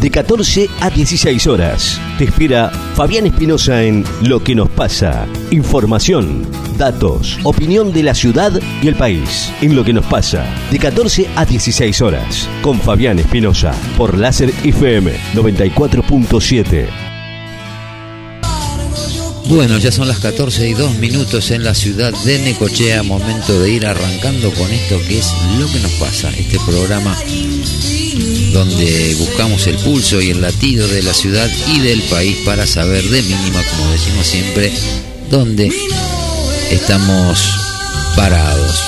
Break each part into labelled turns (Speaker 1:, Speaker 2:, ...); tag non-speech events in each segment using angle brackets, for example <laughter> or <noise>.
Speaker 1: de 14 a 16 horas. Te espera Fabián Espinosa en Lo que nos pasa. Información, datos, opinión de la ciudad y el país. En Lo que nos pasa, de 14 a 16 horas. Con Fabián Espinosa por Láser FM 94.7.
Speaker 2: Bueno, ya son las 14 y 2 minutos en la ciudad de Necochea, momento de ir arrancando con esto que es lo que nos pasa, este programa donde buscamos el pulso y el latido de la ciudad y del país para saber de mínima, como decimos siempre, dónde estamos parados.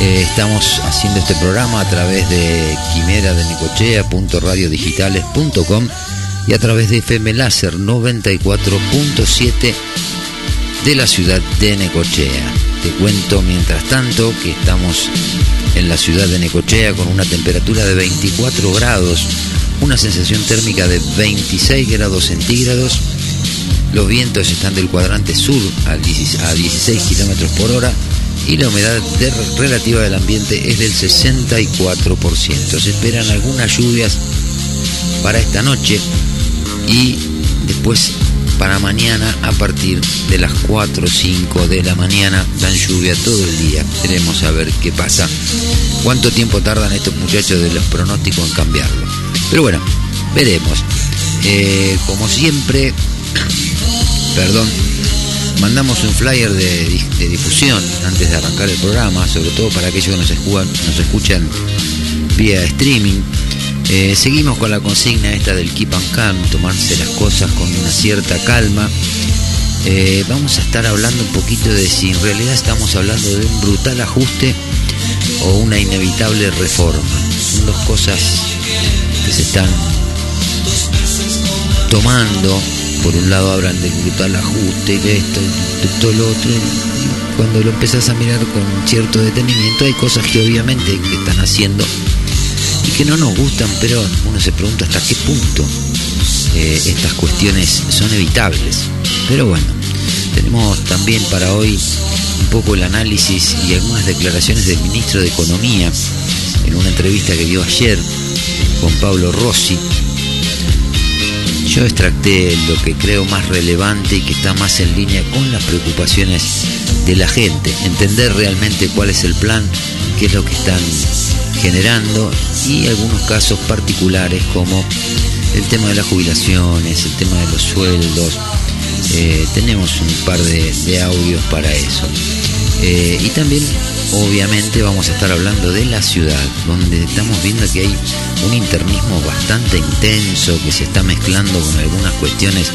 Speaker 2: Eh, estamos haciendo este programa a través de quimera de necochea.radiodigitales.com y a través de FM Láser 94.7 de la ciudad de Necochea. Te cuento mientras tanto que estamos en la ciudad de Necochea con una temperatura de 24 grados, una sensación térmica de 26 grados centígrados. Los vientos están del cuadrante sur a 16 kilómetros por hora y la humedad relativa del ambiente es del 64%. Se esperan algunas lluvias para esta noche y después para mañana a partir de las 4 o 5 de la mañana dan lluvia todo el día. Queremos a ver qué pasa. ¿Cuánto tiempo tardan estos muchachos de los pronósticos en cambiarlo? Pero bueno, veremos. Eh, como siempre, <coughs> perdón, mandamos un flyer de, difusión antes de arrancar el programa, sobre todo para aquellos que nos, nos escuchan vía streaming eh, seguimos con la consigna esta del keep and calm, tomarse las cosas con una cierta calma. Eh, vamos a estar hablando un poquito de si en realidad estamos hablando de un brutal ajuste o una inevitable reforma. Son dos cosas que se están tomando. Por un lado hablan del brutal ajuste, de esto, de todo lo otro. cuando lo empezás a mirar con cierto detenimiento, hay cosas que obviamente que están haciendo y que no nos gustan, pero uno se pregunta hasta qué punto eh, estas cuestiones son evitables. Pero bueno, tenemos también para hoy un poco el análisis y algunas declaraciones del ministro de Economía en una entrevista que dio ayer con Pablo Rossi. Yo extracté lo que creo más relevante y que está más en línea con las preocupaciones de la gente, entender realmente cuál es el plan, qué es lo que están generando y algunos casos particulares como el tema de las jubilaciones, el tema de los sueldos. Eh, tenemos un par de, audios para eso. Eh, y también, obviamente, vamos a estar hablando de la ciudad, donde estamos viendo que hay un internismo bastante intenso que se está mezclando con algunas cuestiones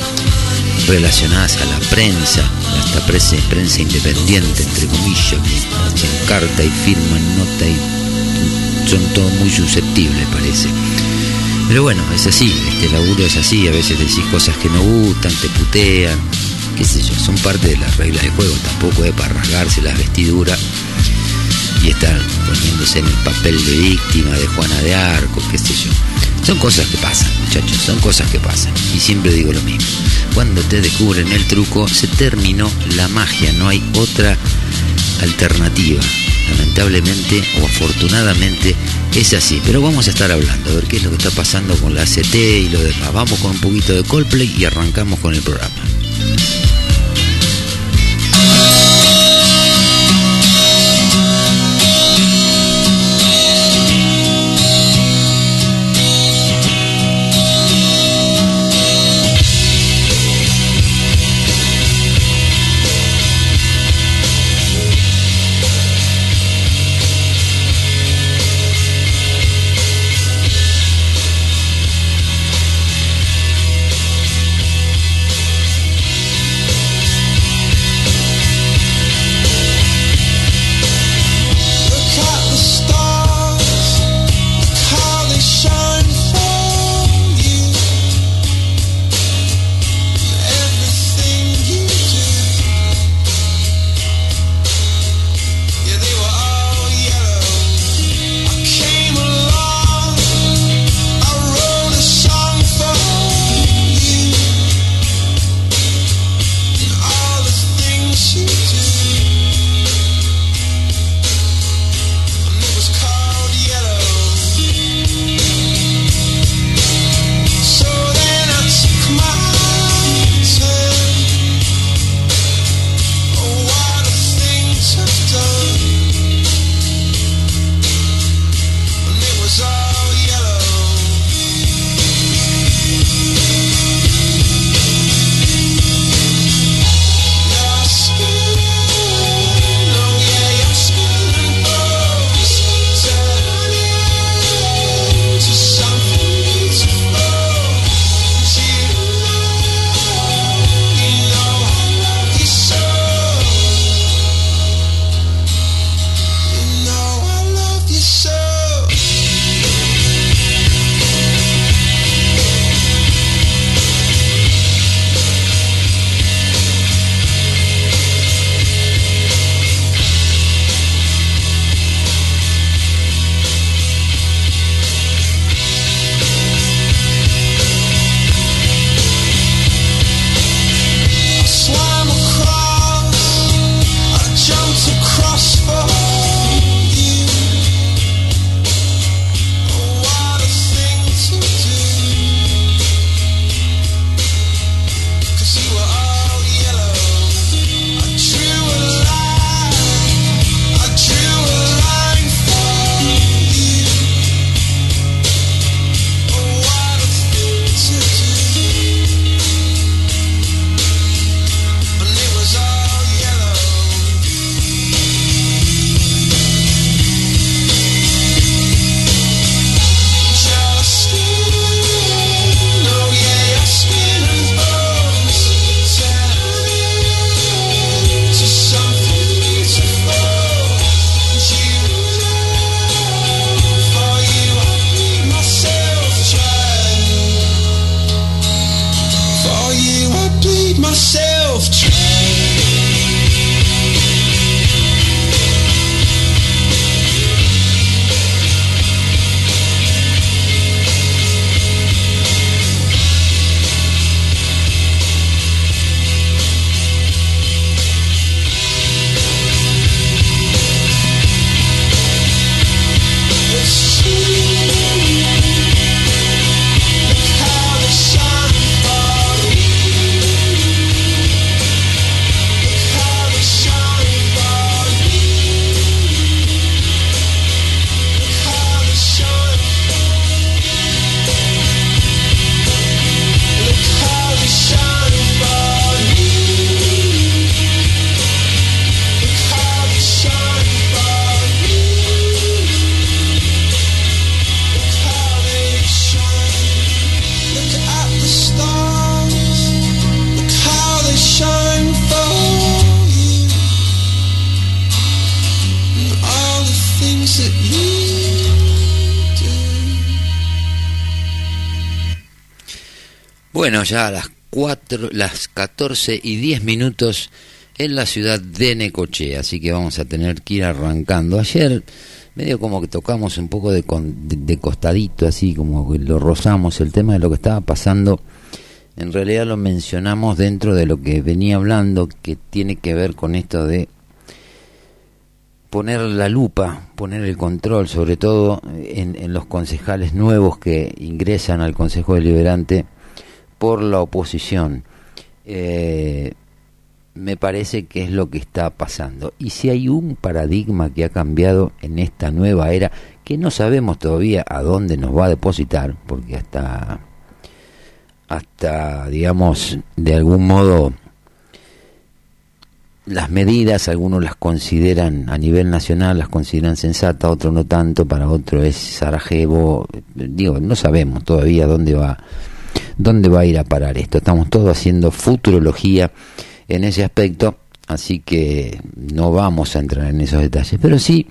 Speaker 2: relacionadas a la prensa, a esta prensa, prensa independiente, entre comillas, que hacen carta y firman nota y son todos muy susceptibles, parece. Pero bueno, es así, este laburo es así, a veces decís cosas que no gustan, te putean, qué sé yo, son parte de las reglas de juego, tampoco es para rasgarse las vestiduras y estar poniéndose en el papel de víctima de Juana de Arco, qué sé yo. Son cosas que pasan, muchachos, son cosas que pasan. Y siempre digo lo mismo. Cuando te descubren el truco, se terminó la magia, no hay otra alternativa lamentablemente o afortunadamente es así. Pero vamos a estar hablando, a ver qué es lo que está pasando con la ACT y lo demás. Vamos con un poquito de Coldplay y arrancamos con el programa. Ya a las, cuatro, las 14 y 10 minutos en la ciudad de Necochea, así que vamos a tener que ir arrancando. Ayer medio como que tocamos un poco de, de, costadito, así como que lo rozamos el tema de lo que estaba pasando. En realidad lo mencionamos dentro de lo que venía hablando, que tiene que ver con esto de poner la lupa, poner el control, sobre todo en los concejales nuevos que ingresan al Consejo Deliberante por la oposición. Eh, me parece que es lo que está pasando. Y si hay un paradigma que ha cambiado en esta nueva era, que no sabemos todavía a dónde nos va a depositar, porque hasta, hasta digamos, de algún modo, las medidas, algunos las consideran a nivel nacional, las consideran sensatas, otros no tanto, para otro es Sarajevo, digo, no sabemos todavía dónde va dónde va a ir a parar esto. Estamos todos haciendo futurología en ese aspecto, así que no vamos a entrar en esos detalles, pero sí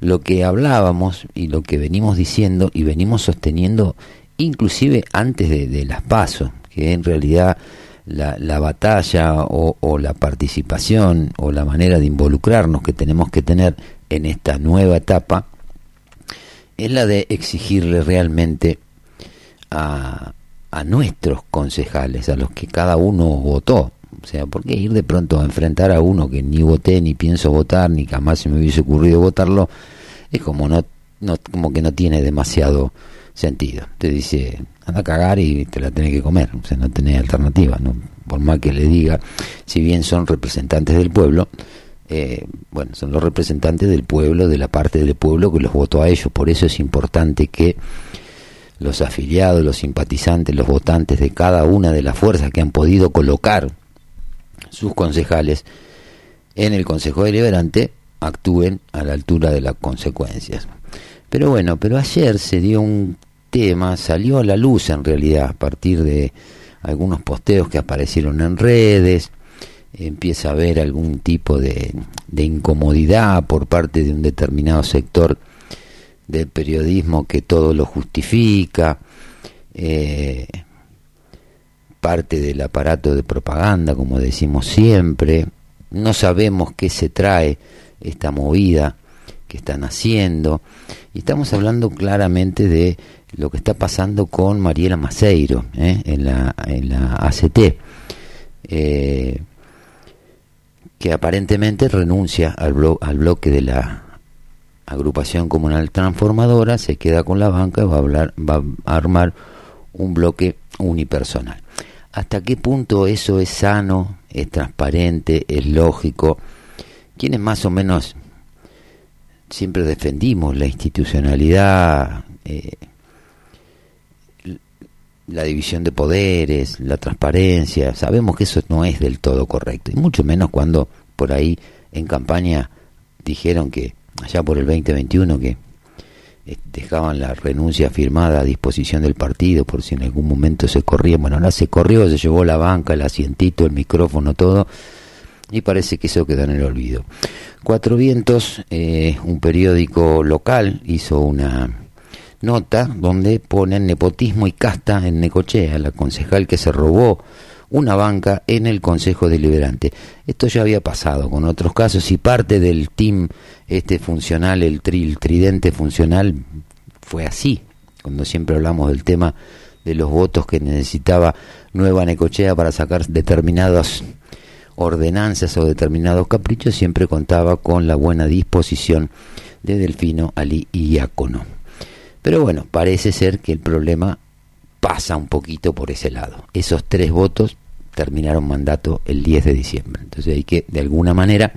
Speaker 2: lo que hablábamos y lo que venimos diciendo y venimos sosteniendo inclusive antes de, las pasos, que en realidad la, batalla o, o, la participación o la manera de involucrarnos que tenemos que tener en esta nueva etapa es la de exigirle realmente a, a nuestros concejales, a los que cada uno votó. O sea, ¿por qué ir de pronto a enfrentar a uno que ni voté, ni pienso votar, ni jamás se me hubiese ocurrido votarlo? Es como no, no como que no tiene demasiado sentido. Te dice, anda a cagar y te la tenés que comer. O sea, no tenés alternativa. ¿no? Por más que le diga, si bien son representantes del pueblo, eh, bueno, son los representantes del pueblo, de la parte del pueblo que los votó a ellos. Por eso es importante que los afiliados, los simpatizantes, los votantes de cada una de las fuerzas que han podido colocar sus concejales en el Consejo Deliberante actúen a la altura de las consecuencias. Pero bueno, pero ayer se dio un tema, salió a la luz en realidad a partir de algunos posteos que aparecieron en redes, empieza a haber algún tipo de, de incomodidad por parte de un determinado sector del periodismo que todo lo justifica, eh, parte del aparato de propaganda, como decimos siempre, no sabemos qué se trae esta movida que están haciendo, y estamos hablando claramente de lo que está pasando con Mariela Maceiro ¿eh? en, la, en la ACT, eh, que aparentemente renuncia al, al bloque de la agrupación comunal transformadora se queda con la banca y va a, hablar, va a armar un bloque unipersonal. ¿Hasta qué punto eso es sano, es transparente, es lógico? Quienes más o menos siempre defendimos la institucionalidad, eh, la división de poderes, la transparencia, sabemos que eso no es del todo correcto, y mucho menos cuando por ahí en campaña dijeron que allá por el 2021 que eh, dejaban la renuncia firmada a disposición del partido por si en algún momento se corría. Bueno, no se corrió, se llevó la banca, el asientito, el micrófono, todo, y parece que eso quedó en el olvido. Cuatro Vientos, eh, un periódico local, hizo una nota donde ponen nepotismo y casta en Necochea, la concejal que se robó una banca en el Consejo Deliberante. Esto ya había pasado con otros casos y parte del team este funcional, el, tridente funcional, fue así, cuando siempre hablamos del tema de los votos que necesitaba Nueva Necochea para sacar determinadas ordenanzas o determinados caprichos, siempre contaba con la buena disposición de Delfino, Ali y Iacono. Pero bueno, parece ser que el problema pasa un poquito por ese lado. Esos tres votos terminaron mandato el 10 de diciembre. Entonces hay que, de alguna manera,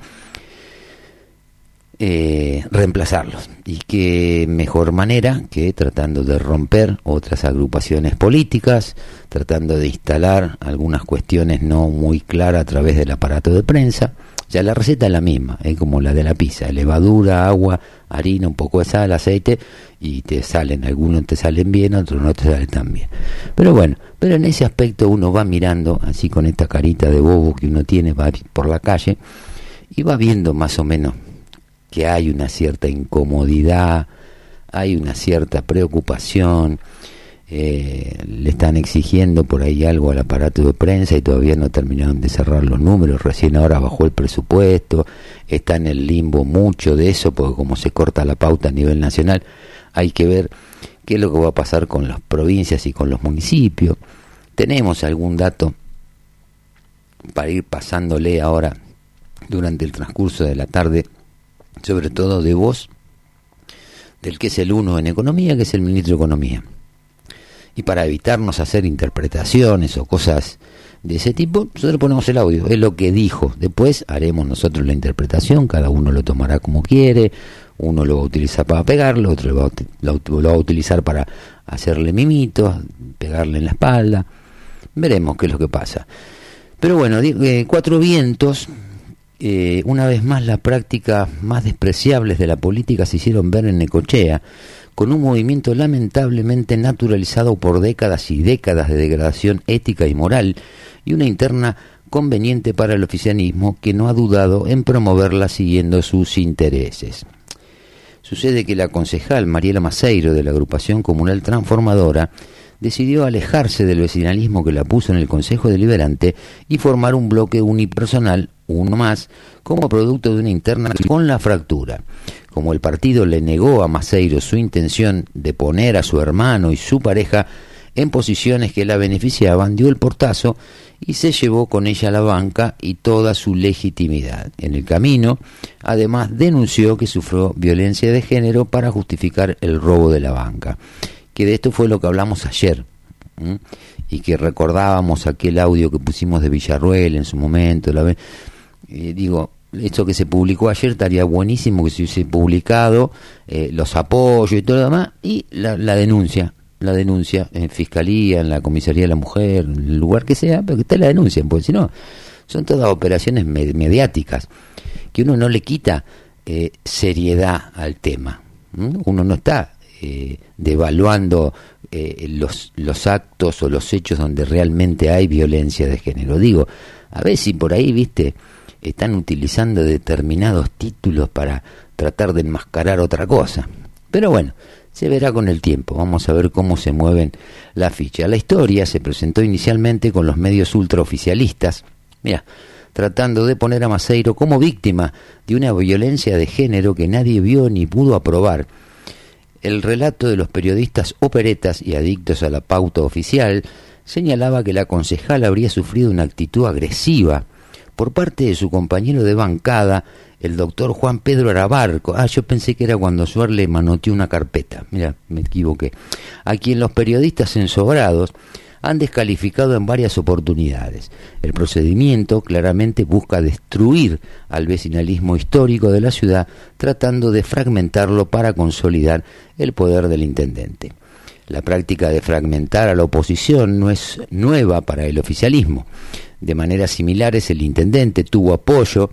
Speaker 2: eh, reemplazarlos. Y qué mejor manera que tratando de romper otras agrupaciones políticas, tratando de instalar algunas cuestiones no muy claras a través del aparato de prensa. Ya la receta es la misma, es como la de la pizza, levadura, agua, harina, un poco de sal, aceite y te salen, algunos te salen bien, otros no te salen tan bien. Pero bueno, pero en ese aspecto uno va mirando, así con esta carita de bobo que uno tiene va por la calle, y va viendo más o menos que hay una cierta incomodidad, hay una cierta preocupación, eh, le están exigiendo por ahí algo al aparato de prensa y todavía no terminaron de cerrar los números, recién ahora bajó el presupuesto, está en el limbo mucho de eso, porque como se corta la pauta a nivel nacional, hay que ver qué es lo que va a pasar con las provincias y con los municipios. Tenemos algún dato para ir pasándole ahora durante el transcurso de la tarde, sobre todo de voz del que es el uno en economía, que es el ministro de Economía. Y para evitarnos hacer interpretaciones o cosas de ese tipo, nosotros ponemos el audio, es lo que dijo. Después haremos nosotros la interpretación, cada uno lo tomará como quiere, uno lo va a utilizar para pegarlo, otro lo va, lo, va a utilizar para hacerle mimitos, pegarle en la espalda. Veremos qué es lo que pasa. Pero bueno, eh, cuatro vientos, eh, una vez más las prácticas más despreciables de la política se hicieron ver en Necochea, con un movimiento lamentablemente naturalizado por décadas y décadas de degradación ética y moral, y una interna conveniente para el oficialismo que no ha dudado en promoverla siguiendo sus intereses. Sucede que la concejal Mariela Maceiro de la agrupación comunal transformadora decidió alejarse del vecinalismo que la puso en el Consejo Deliberante y formar un bloque unipersonal, uno más, como producto de una interna con la fractura. Como el partido le negó a Maceiro su intención de poner a su hermano y su pareja en posiciones que la beneficiaban, dio el portazo y se llevó con ella la banca y toda su legitimidad. En el camino, además, denunció que sufrió violencia de género para justificar el robo de la banca. Que de esto fue lo que hablamos ayer. Y que recordábamos aquel audio que pusimos de Villarruel en su momento. La eh, digo, esto que se publicó ayer estaría buenísimo que se hubiese publicado, eh, los apoyos y todo lo demás, y la, denuncia la denuncia en fiscalía, en la comisaría de la mujer, en el lugar que sea, pero que usted la denuncien, porque si no, son todas operaciones mediáticas que uno no le quita eh, seriedad al tema. Uno no está eh, devaluando eh, los, los actos o los hechos donde realmente hay violencia de género. Digo, a ver si por ahí, viste, están utilizando determinados títulos para tratar de enmascarar otra cosa. Pero bueno, se verá con el tiempo. Vamos a ver cómo se mueven las fichas. La historia se presentó inicialmente con los medios ultraoficialistas, mira, tratando de poner a Maceiro como víctima de una violencia de género que nadie vio ni pudo aprobar. El relato de los periodistas operetas y adictos a la pauta oficial señalaba que la concejal habría sufrido una actitud agresiva por parte de su compañero de bancada el doctor Juan Pedro Arabarco. Ah, yo pensé que era cuando Suar le manoteó una carpeta. Mira, me equivoqué. A quien los periodistas ensobrados han descalificado en varias oportunidades. El procedimiento claramente busca destruir al vecinalismo histórico de la ciudad, tratando de fragmentarlo para consolidar el poder del intendente. La práctica de fragmentar a la oposición no es nueva para el oficialismo. De manera similares, el intendente tuvo apoyo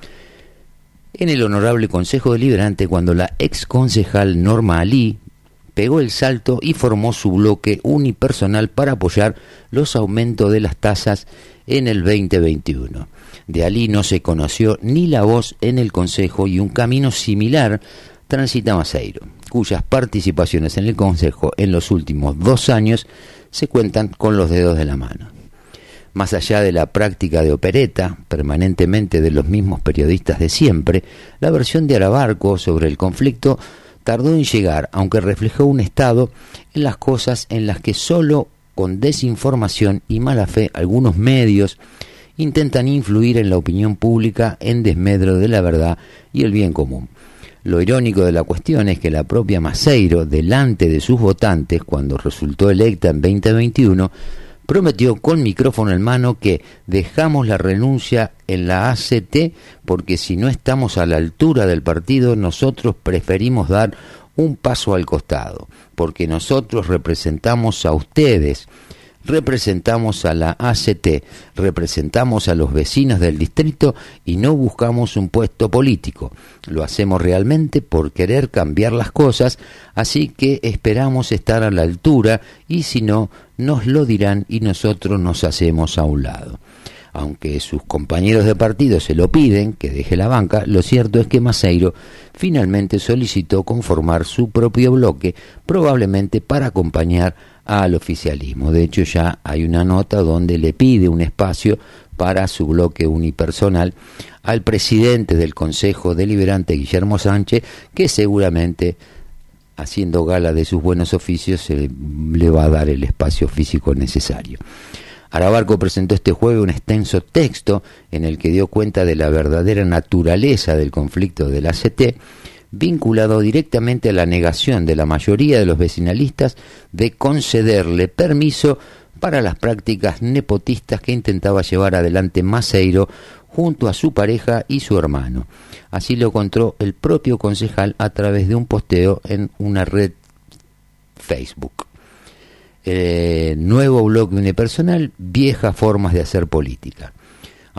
Speaker 2: en el Honorable Consejo Deliberante cuando la ex concejal Norma Ali pegó el salto y formó su bloque unipersonal para apoyar los aumentos de las tasas en el 2021. De Ali no se conoció ni la voz en el Consejo y un camino similar transita Maceiro, cuyas participaciones en el Consejo en los últimos dos años se cuentan con los dedos de la mano. Más allá de la práctica de opereta, permanentemente de los mismos periodistas de siempre, la versión de Arabarco sobre el conflicto tardó en llegar, aunque reflejó un estado en las cosas en las que solo con desinformación y mala fe algunos medios intentan influir en la opinión pública en desmedro de la verdad y el bien común. Lo irónico de la cuestión es que la propia Maceiro, delante de sus votantes, cuando resultó electa en 2021, prometió con micrófono en mano que dejamos la renuncia en la ACT porque si no estamos a la altura del partido nosotros preferimos dar un paso al costado, porque nosotros representamos a ustedes representamos a la ACT, representamos a los vecinos del distrito y no buscamos un puesto político. Lo hacemos realmente por querer cambiar las cosas, así que esperamos estar a la altura y si no, nos lo dirán y nosotros nos hacemos a un lado. Aunque sus compañeros de partido se lo piden, que deje la banca, lo cierto es que Maceiro finalmente solicitó conformar su propio bloque, probablemente para acompañar al oficialismo. De hecho, ya hay una nota donde le pide un espacio para su bloque unipersonal al presidente del Consejo Deliberante, Guillermo Sánchez, que seguramente, haciendo gala de sus buenos oficios, se le va a dar el espacio físico necesario. Arabarco presentó este jueves un extenso texto en el que dio cuenta de la verdadera naturaleza del conflicto del ACT vinculado directamente a la negación de la mayoría de los vecinalistas de concederle permiso para las prácticas nepotistas que intentaba llevar adelante Maceiro junto a su pareja y su hermano. Así lo contó el propio concejal a través de un posteo en una red Facebook. nuevo blog unipersonal, viejas formas de hacer política.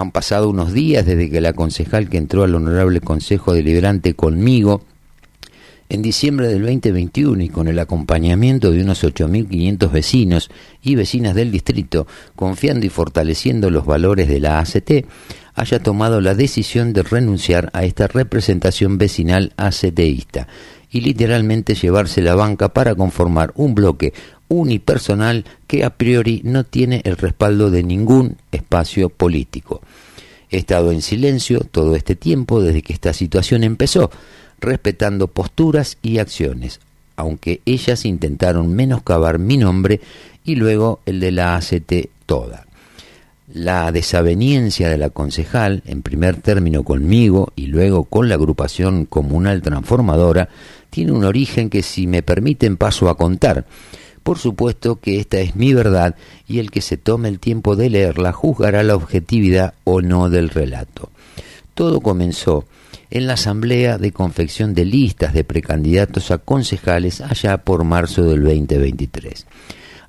Speaker 2: Han pasado unos días desde que la concejal que entró al Honorable Consejo Deliberante conmigo en diciembre del 2021 y con el acompañamiento de unos 8.500 vecinos y vecinas del distrito, confiando y fortaleciendo los valores de la ACT, haya tomado la decisión de renunciar a esta representación vecinal ACTista y literalmente llevarse la banca para conformar un bloque unipersonal que a priori no tiene el respaldo de ningún espacio político. He estado en silencio todo este tiempo desde que esta situación empezó, respetando posturas y acciones, aunque ellas intentaron menoscabar mi nombre y luego el de la ACT toda. La desaveniencia de la concejal, en primer término conmigo y luego con la agrupación comunal transformadora, tiene un origen que si me permiten paso a contar. Por supuesto que esta es mi verdad y el que se tome el tiempo de leerla juzgará la objetividad o no del relato. Todo comenzó en la asamblea de confección de listas de precandidatos a concejales allá por marzo del 2023.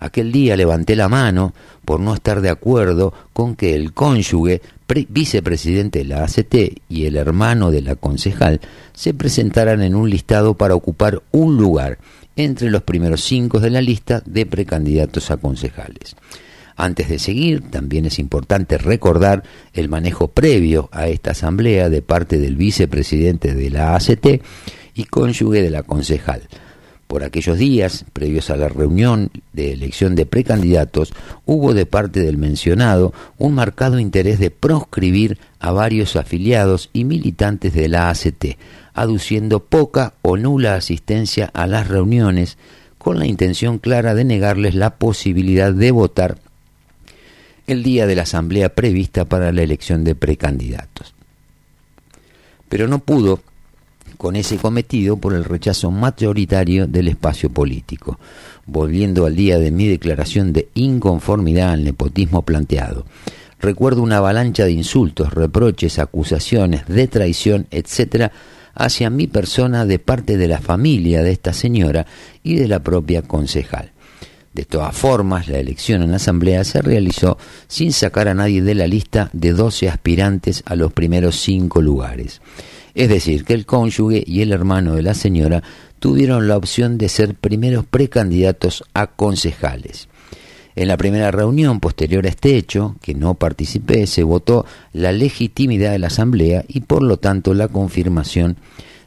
Speaker 2: Aquel día levanté la mano por no estar de acuerdo con que el cónyuge, vicepresidente de la ACT y el hermano de la concejal se presentaran en un listado para ocupar un lugar entre los primeros cinco de la lista de precandidatos a concejales. Antes de seguir, también es importante recordar el manejo previo a esta asamblea de parte del vicepresidente de la ACT y cónyuge de la concejal, por aquellos días, previos a la reunión de elección de precandidatos, hubo de parte del mencionado un marcado interés de proscribir a varios afiliados y militantes de la ACT, aduciendo poca o nula asistencia a las reuniones con la intención clara de negarles la posibilidad de votar el día de la asamblea prevista para la elección de precandidatos. Pero no pudo con ese cometido por el rechazo mayoritario del espacio político, volviendo al día de mi declaración de inconformidad al nepotismo planteado. Recuerdo una avalancha de insultos, reproches, acusaciones, de traición, etcétera, hacia mi persona de parte de la familia de esta señora y de la propia concejal. De todas formas, la elección en la Asamblea se realizó sin sacar a nadie de la lista de 12 aspirantes a los primeros cinco lugares es decir, que el cónyuge y el hermano de la señora tuvieron la opción de ser primeros precandidatos a concejales. En la primera reunión posterior a este hecho, que no participé, se votó la legitimidad de la Asamblea y por lo tanto la confirmación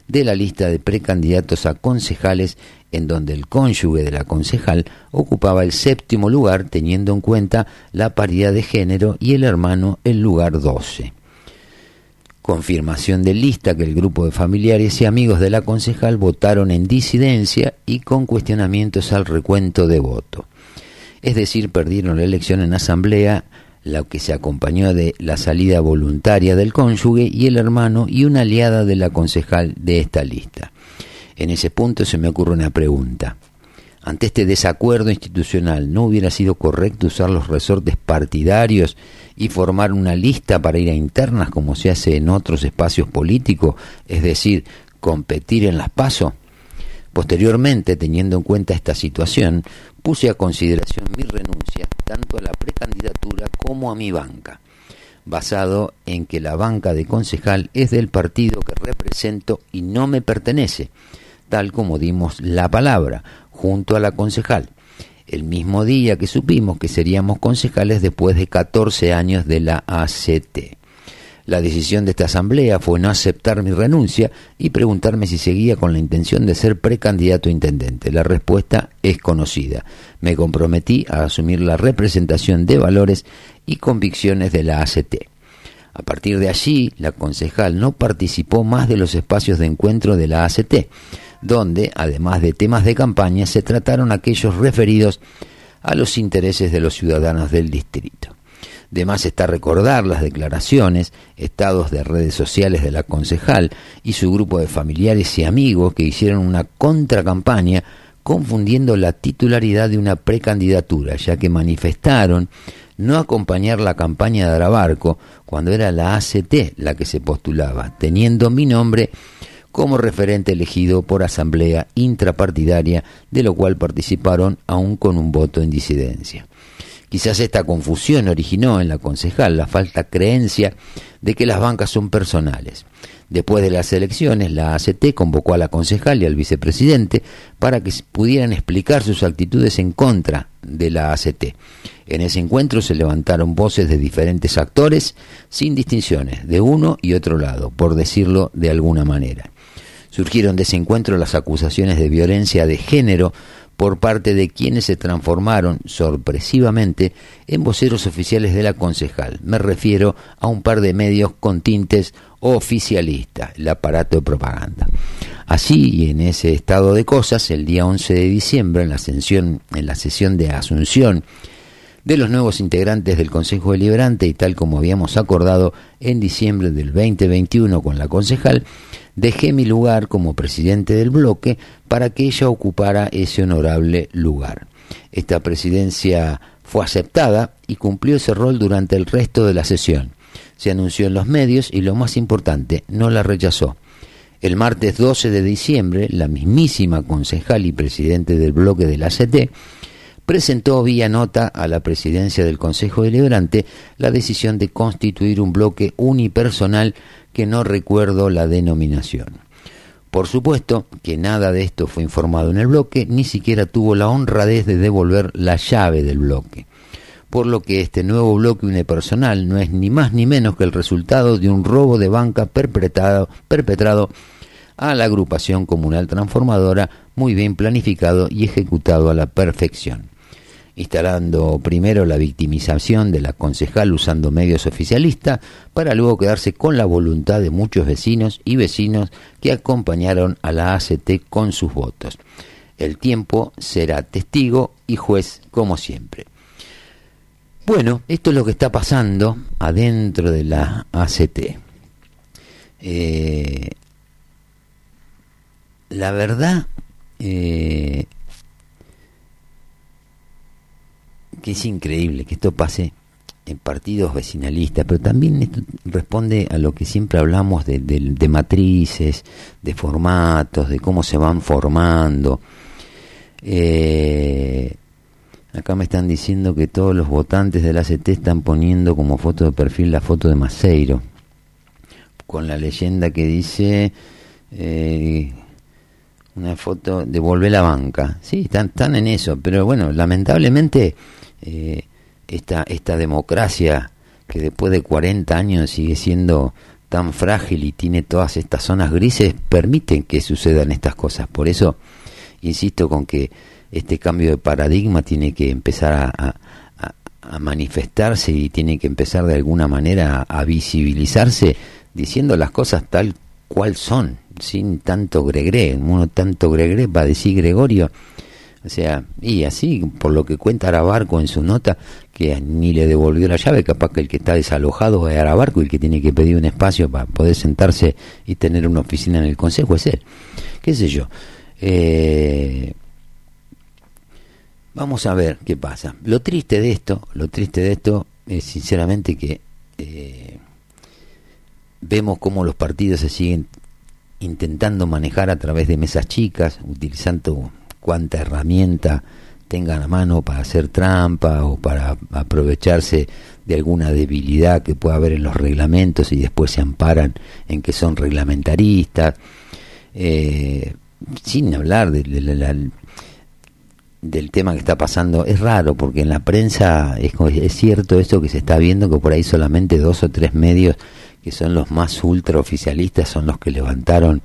Speaker 2: de la lista de precandidatos a concejales en donde el cónyuge de la concejal ocupaba el séptimo lugar teniendo en cuenta la paridad de género y el hermano el lugar 12. Confirmación de lista que el grupo de familiares y amigos de la concejal votaron en disidencia y con cuestionamientos al recuento de voto. Es decir, perdieron la elección en asamblea, lo que se acompañó de la salida voluntaria del cónyuge y el hermano y una aliada de la concejal de esta lista. En ese punto se me ocurre una pregunta. Ante este desacuerdo institucional, ¿no hubiera sido correcto usar los resortes partidarios y formar una lista para ir a internas como se hace en otros espacios políticos, es decir, competir en las pasos? Posteriormente, teniendo en cuenta esta situación, puse a consideración mi renuncia tanto a la precandidatura como a mi banca, basado en que la banca de concejal es del partido que represento y no me pertenece tal como dimos la palabra, junto a la concejal, el mismo día que supimos que seríamos concejales después de 14 años de la ACT. La decisión de esta asamblea fue no aceptar mi renuncia y preguntarme si seguía con la intención de ser precandidato a intendente. La respuesta es conocida. Me comprometí a asumir la representación de valores y convicciones de la ACT. A partir de allí, la concejal no participó más de los espacios de encuentro de la ACT donde, además de temas de campaña, se trataron aquellos referidos a los intereses de los ciudadanos del distrito. De más está recordar las declaraciones, estados de redes sociales de la concejal y su grupo de familiares y amigos que hicieron una contracampaña confundiendo la titularidad de una precandidatura, ya que manifestaron no acompañar la campaña de Arabarco cuando era la ACT la que se postulaba, teniendo mi nombre como referente elegido por asamblea intrapartidaria, de lo cual participaron aún con un voto en disidencia. Quizás esta confusión originó en la concejal la falta creencia de que las bancas son personales. Después de las elecciones, la ACT convocó a la concejal y al vicepresidente para que pudieran explicar sus actitudes en contra de la ACT. En ese encuentro se levantaron voces de diferentes actores sin distinciones, de uno y otro lado, por decirlo de alguna manera. Surgieron de ese encuentro las acusaciones de violencia de género por parte de quienes se transformaron sorpresivamente en voceros oficiales de la concejal. Me refiero a un par de medios con tintes oficialistas, el aparato de propaganda. Así y en ese estado de cosas, el día 11 de diciembre, en la, ascensión, en la sesión de asunción de los nuevos integrantes del Consejo Deliberante y tal como habíamos acordado en diciembre del 2021 con la concejal, dejé mi lugar como presidente del bloque para que ella ocupara ese honorable lugar. Esta presidencia fue aceptada y cumplió ese rol durante el resto de la sesión. Se anunció en los medios y lo más importante, no la rechazó. El martes 12 de diciembre, la mismísima concejal y presidente del bloque de la ACT presentó vía nota a la presidencia del Consejo Deliberante la decisión de constituir un bloque unipersonal que no recuerdo la denominación. Por supuesto que nada de esto fue informado en el bloque, ni siquiera tuvo la honradez de devolver la llave del bloque. Por lo que este nuevo bloque unipersonal no es ni más ni menos que el resultado de un robo de banca perpetrado, perpetrado a la agrupación comunal transformadora muy bien planificado y ejecutado a la perfección instalando primero la victimización de la concejal usando medios oficialistas, para luego quedarse con la voluntad de muchos vecinos y vecinos que acompañaron a la ACT con sus votos. El tiempo será testigo y juez como siempre. Bueno, esto es lo que está pasando adentro de la ACT. Eh, la verdad eh, que es increíble que esto pase en partidos vecinalistas, pero también esto responde a lo que siempre hablamos de, matrices, de formatos, de cómo se van formando. Eh, acá me están diciendo que todos los votantes del ACT están poniendo como foto de perfil la foto de Maceiro, con la leyenda que dice eh, una foto de Volver la banca. Sí, están, están en eso, pero bueno, lamentablemente eh, esta, esta democracia que después de 40 años sigue siendo tan frágil y tiene todas estas zonas grises, permiten que sucedan estas cosas. Por eso insisto con que este cambio de paradigma tiene que empezar a, manifestarse y tiene que empezar de alguna manera a, visibilizarse diciendo las cosas tal cual son, sin tanto gregre, uno tanto gregre va a decir Gregorio, o sea, y así, por lo que cuenta Arabarco en su nota, que ni le devolvió la llave, capaz que el que está desalojado es Arabarco y el que tiene que pedir un espacio para poder sentarse y tener una oficina en el consejo es él. ¿Qué sé yo? Eh, Vamos a ver qué pasa. Lo triste de esto, lo triste de esto es sinceramente que eh, vemos cómo los partidos se siguen intentando manejar a través de mesas chicas, utilizando cuanta herramienta tengan a mano para hacer trampa o para aprovecharse de alguna debilidad que pueda haber en los reglamentos y después se amparan en que son reglamentaristas. Eh, sin hablar de, la, del tema que está pasando es raro porque en la prensa es, es cierto esto que se está viendo que por ahí solamente dos o tres medios que son los más ultra oficialistas son los que levantaron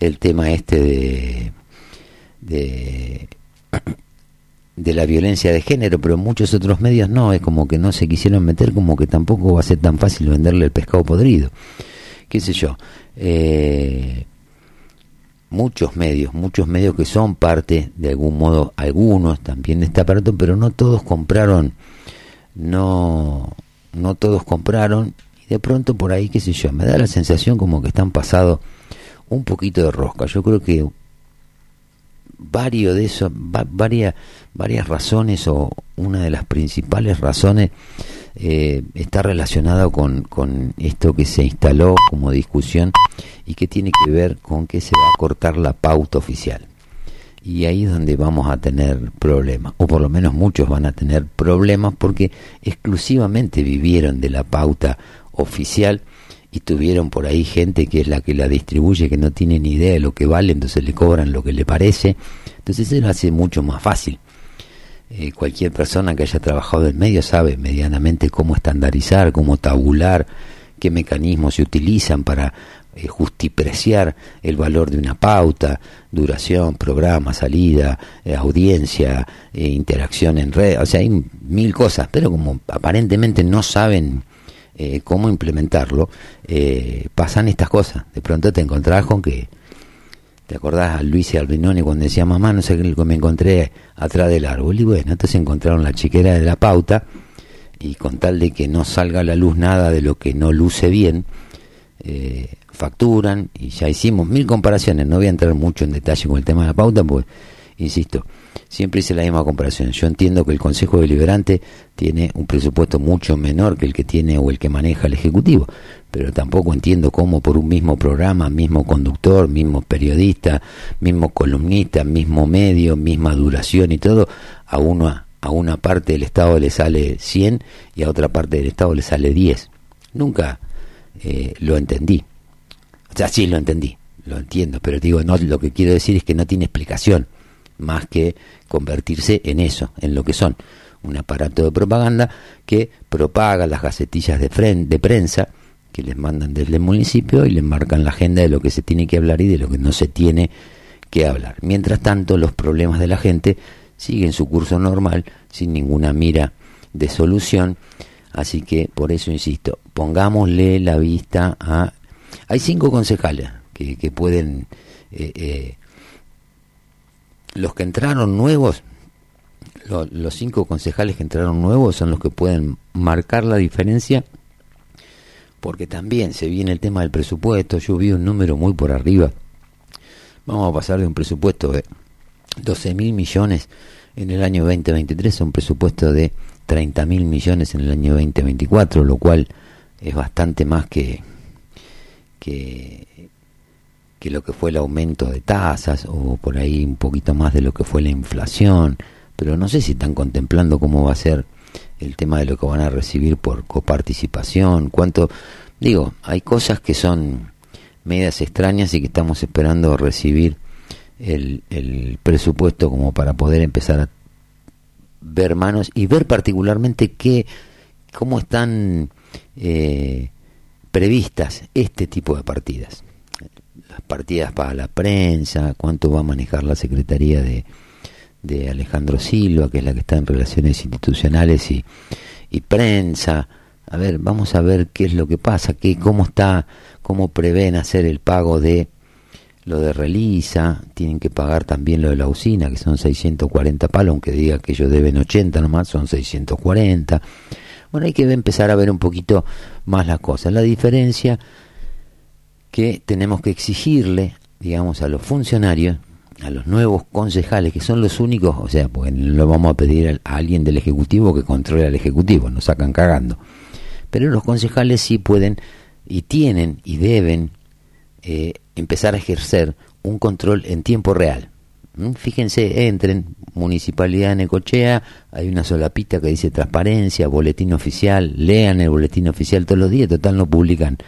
Speaker 2: el tema este de de, de la violencia de género pero muchos otros medios no es como que no se quisieron meter como que tampoco va a ser tan fácil venderle el pescado podrido qué sé yo eh, muchos medios, muchos medios que son parte, de algún modo, algunos también de este aparato, pero no todos compraron, no, no todos compraron, y de pronto por ahí, qué sé yo, me da la sensación como que están pasado un poquito de rosca. Yo creo que varios de esos, varias, varias razones o una de las principales razones eh, está relacionado con, con esto que se instaló como discusión y que tiene que ver con que se va a cortar la pauta oficial. Y ahí es donde vamos a tener problemas, o por lo menos muchos van a tener problemas porque exclusivamente vivieron de la pauta oficial y tuvieron por ahí gente que es la que la distribuye, que no tiene ni idea de lo que vale, entonces le cobran lo que le parece. Entonces eso lo hace mucho más fácil. Eh, cualquier persona que haya trabajado en medio sabe medianamente cómo estandarizar, cómo tabular, qué mecanismos se utilizan para eh, justipreciar el valor de una pauta, duración, programa, salida, eh, audiencia, interacción en red, o sea, hay mil cosas, pero como aparentemente no saben cómo implementarlo, pasan estas cosas. De pronto te encontrás con que ¿Te acordás a Luis y Albinoni cuando decía, mamá, no sé qué me encontré atrás del árbol? Y bueno, entonces encontraron la chiquera de la pauta y con tal de que no salga a la luz nada de lo que no luce bien, eh, facturan y ya hicimos mil comparaciones. No voy a entrar mucho en detalle con el tema de la pauta, porque, insisto, siempre hice la misma comparación. Yo entiendo que el Consejo Deliberante tiene un presupuesto mucho menor que el que tiene o el que maneja el Ejecutivo, pero tampoco entiendo cómo por un mismo programa, mismo conductor, mismo periodista, mismo columnista, mismo medio, misma duración y todo, a una, a una parte del Estado le sale 100 y a otra parte del Estado le sale 10. Nunca eh, lo entendí. O sea, sí lo entendí, lo entiendo, pero digo, no, lo que quiero decir es que no tiene explicación más que convertirse en eso, en lo que son, un aparato de propaganda que propaga las gacetillas de, de prensa que les mandan desde el municipio y les marcan la agenda de lo que se tiene que hablar y de lo que no se tiene que hablar. Mientras tanto, los problemas de la gente siguen su curso normal, sin ninguna mira de solución. Así que, por eso insisto, pongámosle la vista a... Hay cinco concejales que, pueden eh, eh, los que entraron nuevos, los cinco concejales que entraron nuevos son los que pueden marcar la diferencia, porque también se viene el tema del presupuesto, yo vi un número muy por arriba, vamos a pasar de un presupuesto de 12 mil millones en el año 2023 a un presupuesto de 30 mil millones en el año 2024, lo cual es bastante más que, que que lo que fue el aumento de tasas o por ahí un poquito más de lo que fue la inflación, pero no sé si están contemplando cómo va a ser el tema de lo que van a recibir por coparticipación, cuánto, digo, hay cosas que son medias extrañas y que estamos esperando recibir el, el presupuesto como para poder empezar a ver manos y ver particularmente qué, cómo están eh, previstas este tipo de partidas partidas para la prensa, cuánto va a manejar la Secretaría de, de Alejandro Silva, que es la que está en relaciones institucionales y, y prensa. A ver, vamos a ver qué es lo que pasa, qué, cómo está, cómo prevén hacer el pago de lo de Relisa, tienen que pagar también lo de la usina, que son 640 palos, aunque diga que ellos deben 80 nomás, son 640. Bueno, hay que empezar a ver un poquito más las cosas. La diferencia que tenemos que exigirle, digamos, a los funcionarios, a los nuevos concejales, que son los únicos, o sea, pues lo vamos a pedir a alguien del Ejecutivo que controle al Ejecutivo, nos sacan cagando. Pero los concejales sí pueden y tienen y deben eh, empezar a ejercer un control en tiempo real. ¿Mm? Fíjense, entren, Municipalidad de Necochea, hay una solapita que dice transparencia, boletín oficial, lean el boletín oficial todos los días, total no publican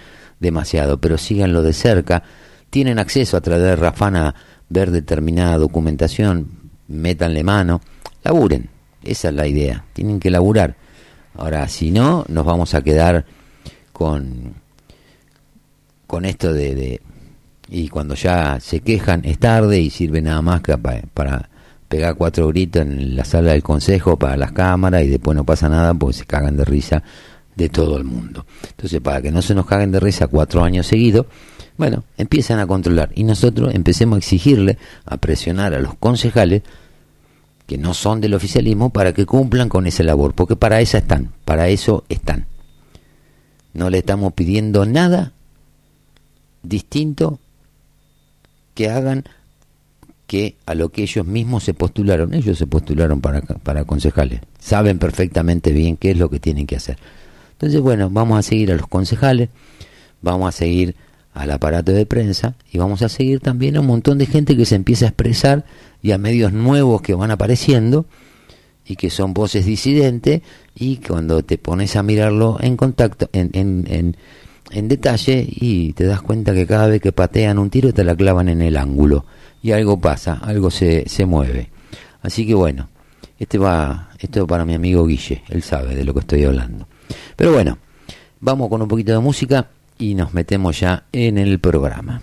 Speaker 2: demasiado, pero síganlo de cerca, tienen acceso a través de Rafana ver determinada documentación, métanle mano, laburen, esa es la idea, tienen que laburar. Ahora, si no, nos vamos a quedar con, con esto de y cuando ya se quejan es tarde y sirve nada más que para, pegar cuatro gritos en la sala del consejo para las cámaras y después no pasa nada porque se cagan de risa de todo el mundo. Entonces, para que no se nos caguen de risa cuatro años seguidos, bueno, empiezan a controlar y nosotros empecemos a exigirle, a presionar a los concejales que no son del oficialismo para que cumplan con esa labor, porque para eso están, para eso están. No le estamos pidiendo nada distinto que hagan que a lo que ellos mismos se postularon, ellos se postularon para, para concejales, saben perfectamente bien qué es lo que tienen que hacer. Entonces, bueno, vamos a seguir a los concejales, vamos a seguir al aparato de prensa y vamos a seguir también a un montón de gente que se empieza a expresar y a medios nuevos que van apareciendo y que son voces disidentes y cuando te pones a mirarlo en contacto, en, en en detalle y te das cuenta que cada vez que patean un tiro te la clavan en el ángulo y algo pasa, algo se, se mueve. Así que bueno, este va, esto para mi amigo Guille, él sabe de lo que estoy hablando. Pero bueno, vamos con un poquito de música y nos metemos ya en el programa.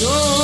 Speaker 2: Yo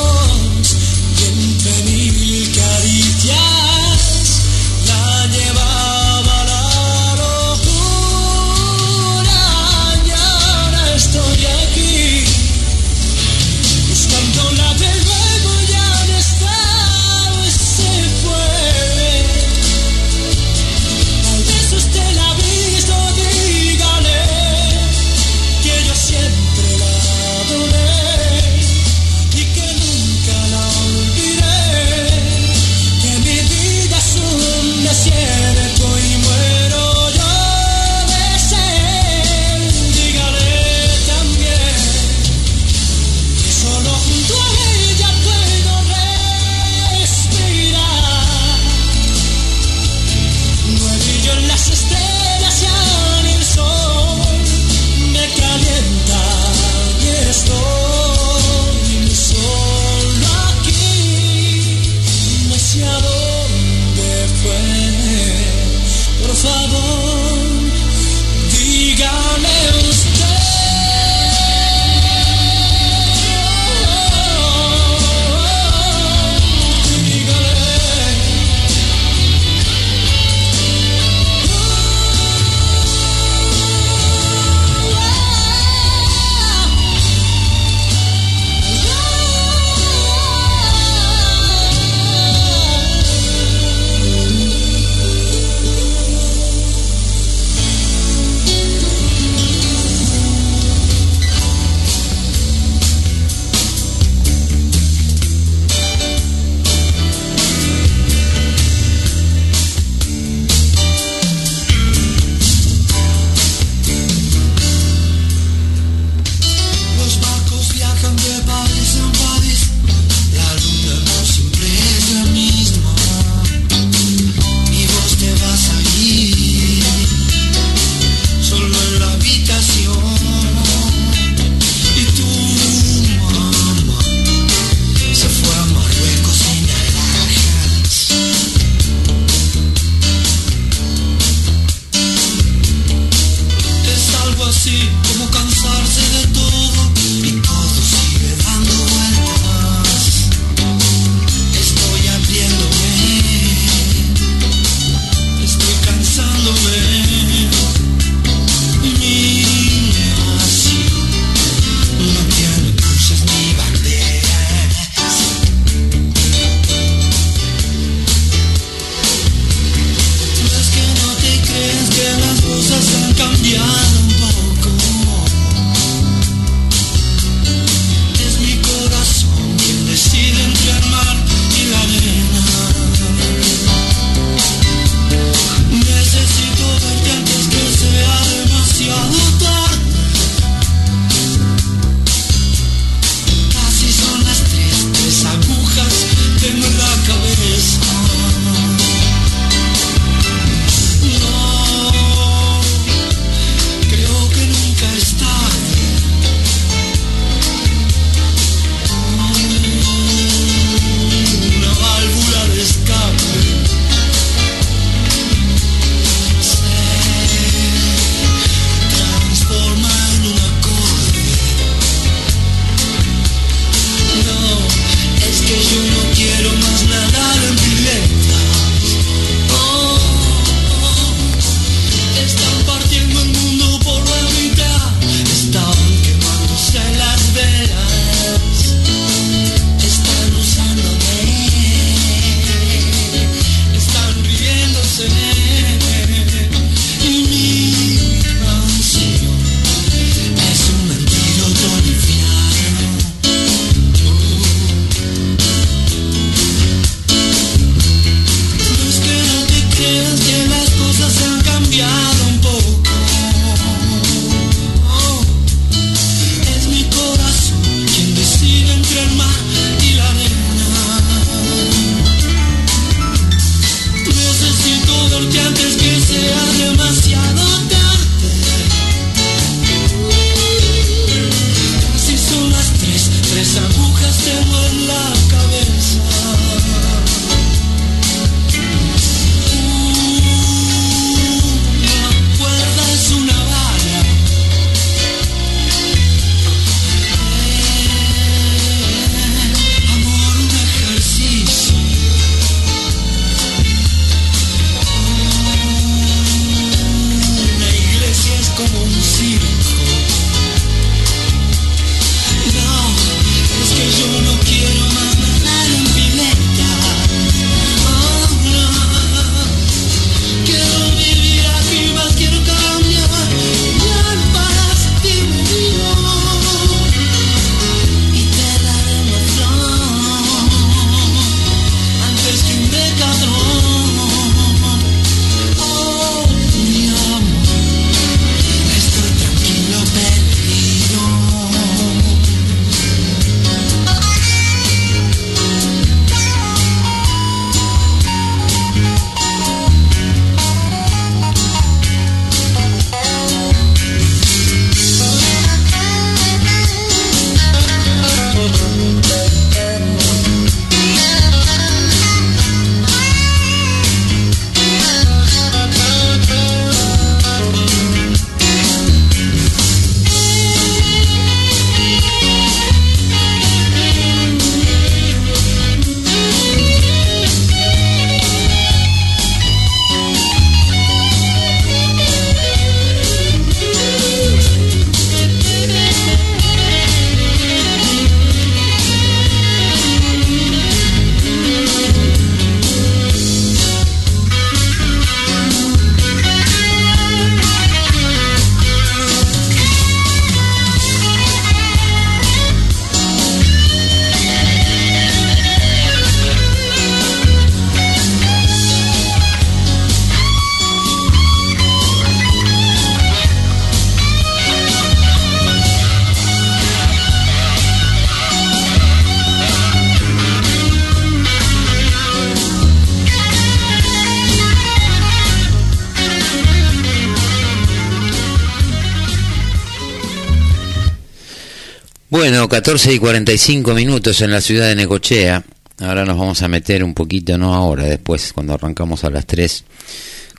Speaker 2: 14 y 45 minutos en la ciudad de Necochea. Ahora nos vamos a meter un poquito, no ahora, después, cuando arrancamos a las 3,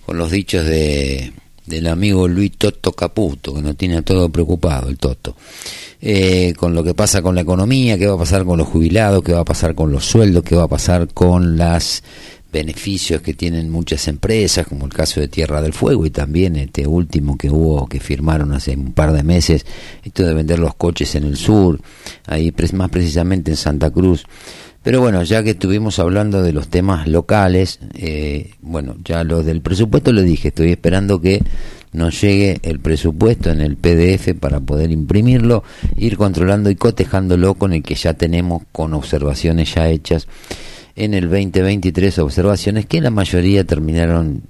Speaker 2: con los dichos de, del amigo Luis Toto Caputo, que nos tiene todo preocupado, el Toto. Eh, con lo que pasa con la economía, qué va a pasar con los jubilados, qué va a pasar con los sueldos, qué va a pasar con las beneficios que tienen muchas empresas, como el caso de Tierra del Fuego y también este último que hubo, que firmaron hace un par de meses, esto de vender los coches en el sur, ahí más precisamente en Santa Cruz. Pero bueno, ya que estuvimos hablando de los temas locales, eh, bueno, ya lo del presupuesto lo dije, estoy esperando que nos llegue el presupuesto en el PDF para poder imprimirlo, ir controlando y cotejándolo con el que ya tenemos con observaciones ya hechas en el 2023 observaciones que la mayoría terminaron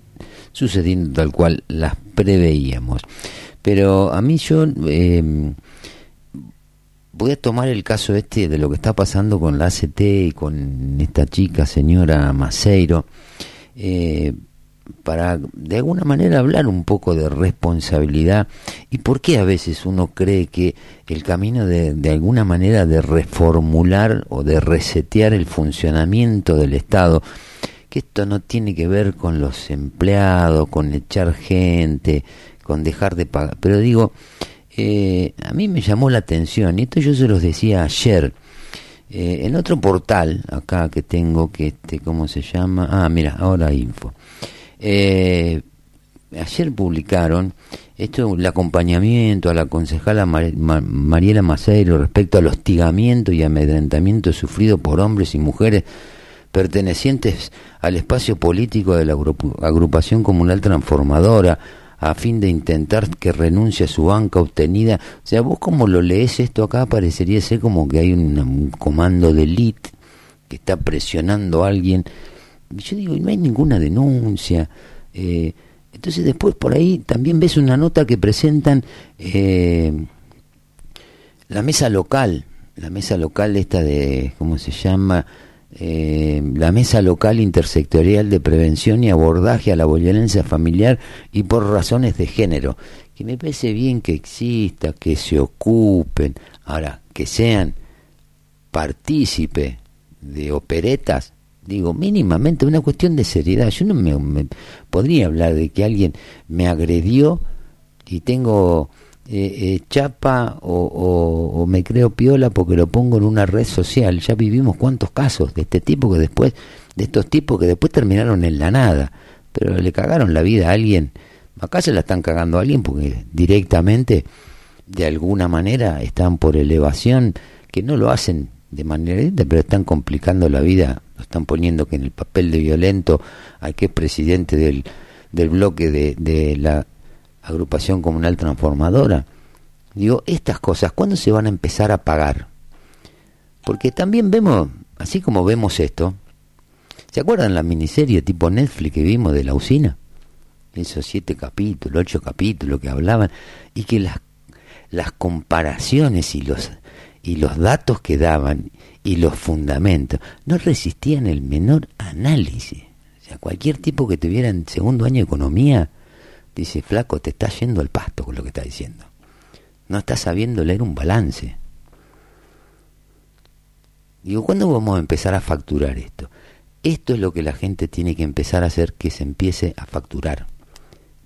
Speaker 2: sucediendo tal cual las preveíamos. Pero a mí yo em, voy a tomar el caso este de lo que está pasando con la ACT y con esta chica, señora Maceiro, eh, para de alguna manera hablar un poco de responsabilidad y por qué a veces uno cree que el camino de, de alguna manera de reformular o de resetear el funcionamiento del Estado, que esto no tiene que ver con los empleados, con echar gente, con dejar de pagar, pero digo, eh, a mí me llamó la atención, y esto yo se los decía ayer, eh, en otro portal acá que tengo, que este, ¿cómo se llama? Ah, mira, ahora info. Eh, ayer publicaron esto el acompañamiento a la concejala Mariela Maceiro respecto al hostigamiento y amedrentamiento sufrido por hombres y mujeres pertenecientes al espacio político de la agrupación comunal transformadora a fin de intentar que renuncie a su banca obtenida. O sea, vos como lo lees esto acá parecería ser como que hay un, comando de élite que está presionando a alguien yo digo, no hay ninguna denuncia. Eh, entonces después por ahí también ves una nota que presentan eh, la mesa local, la mesa local esta de, ¿cómo se llama? Eh, la mesa local intersectorial de prevención y abordaje a la violencia familiar y por razones de género, que me parece bien que exista, que se ocupen, ahora, que sean partícipe de operetas, digo, mínimamente una cuestión de seriedad. Yo no me, podría hablar de que alguien me agredió y tengo eh, eh, chapa o, me creo piola porque lo pongo en una red social. Ya vivimos cuántos casos de este tipo que después, de estos tipos que después terminaron en la nada, pero le cagaron la vida a alguien. Acá se la están cagando a alguien porque directamente, de alguna manera, están por elevación, que no lo hacen de manera pero están complicando la vida, están poniendo que en el papel de violento al que es presidente del, del bloque de, de la agrupación comunal transformadora. Digo, estas cosas, ¿cuándo se van a empezar a pagar? Porque también vemos, así como vemos esto, ¿se acuerdan la miniserie tipo Netflix que vimos de la usina? Esos siete capítulos, ocho capítulos que hablaban, y que las, las comparaciones y los y los datos que daban y los fundamentos no resistían el menor análisis. O sea, cualquier tipo que tuviera en segundo año de economía dice, flaco, te está yendo al pasto con lo que está diciendo. No está sabiendo leer un balance. Digo, ¿cuándo vamos a empezar a facturar esto? Esto es lo que la gente tiene que empezar a hacer, que se empiece a facturar.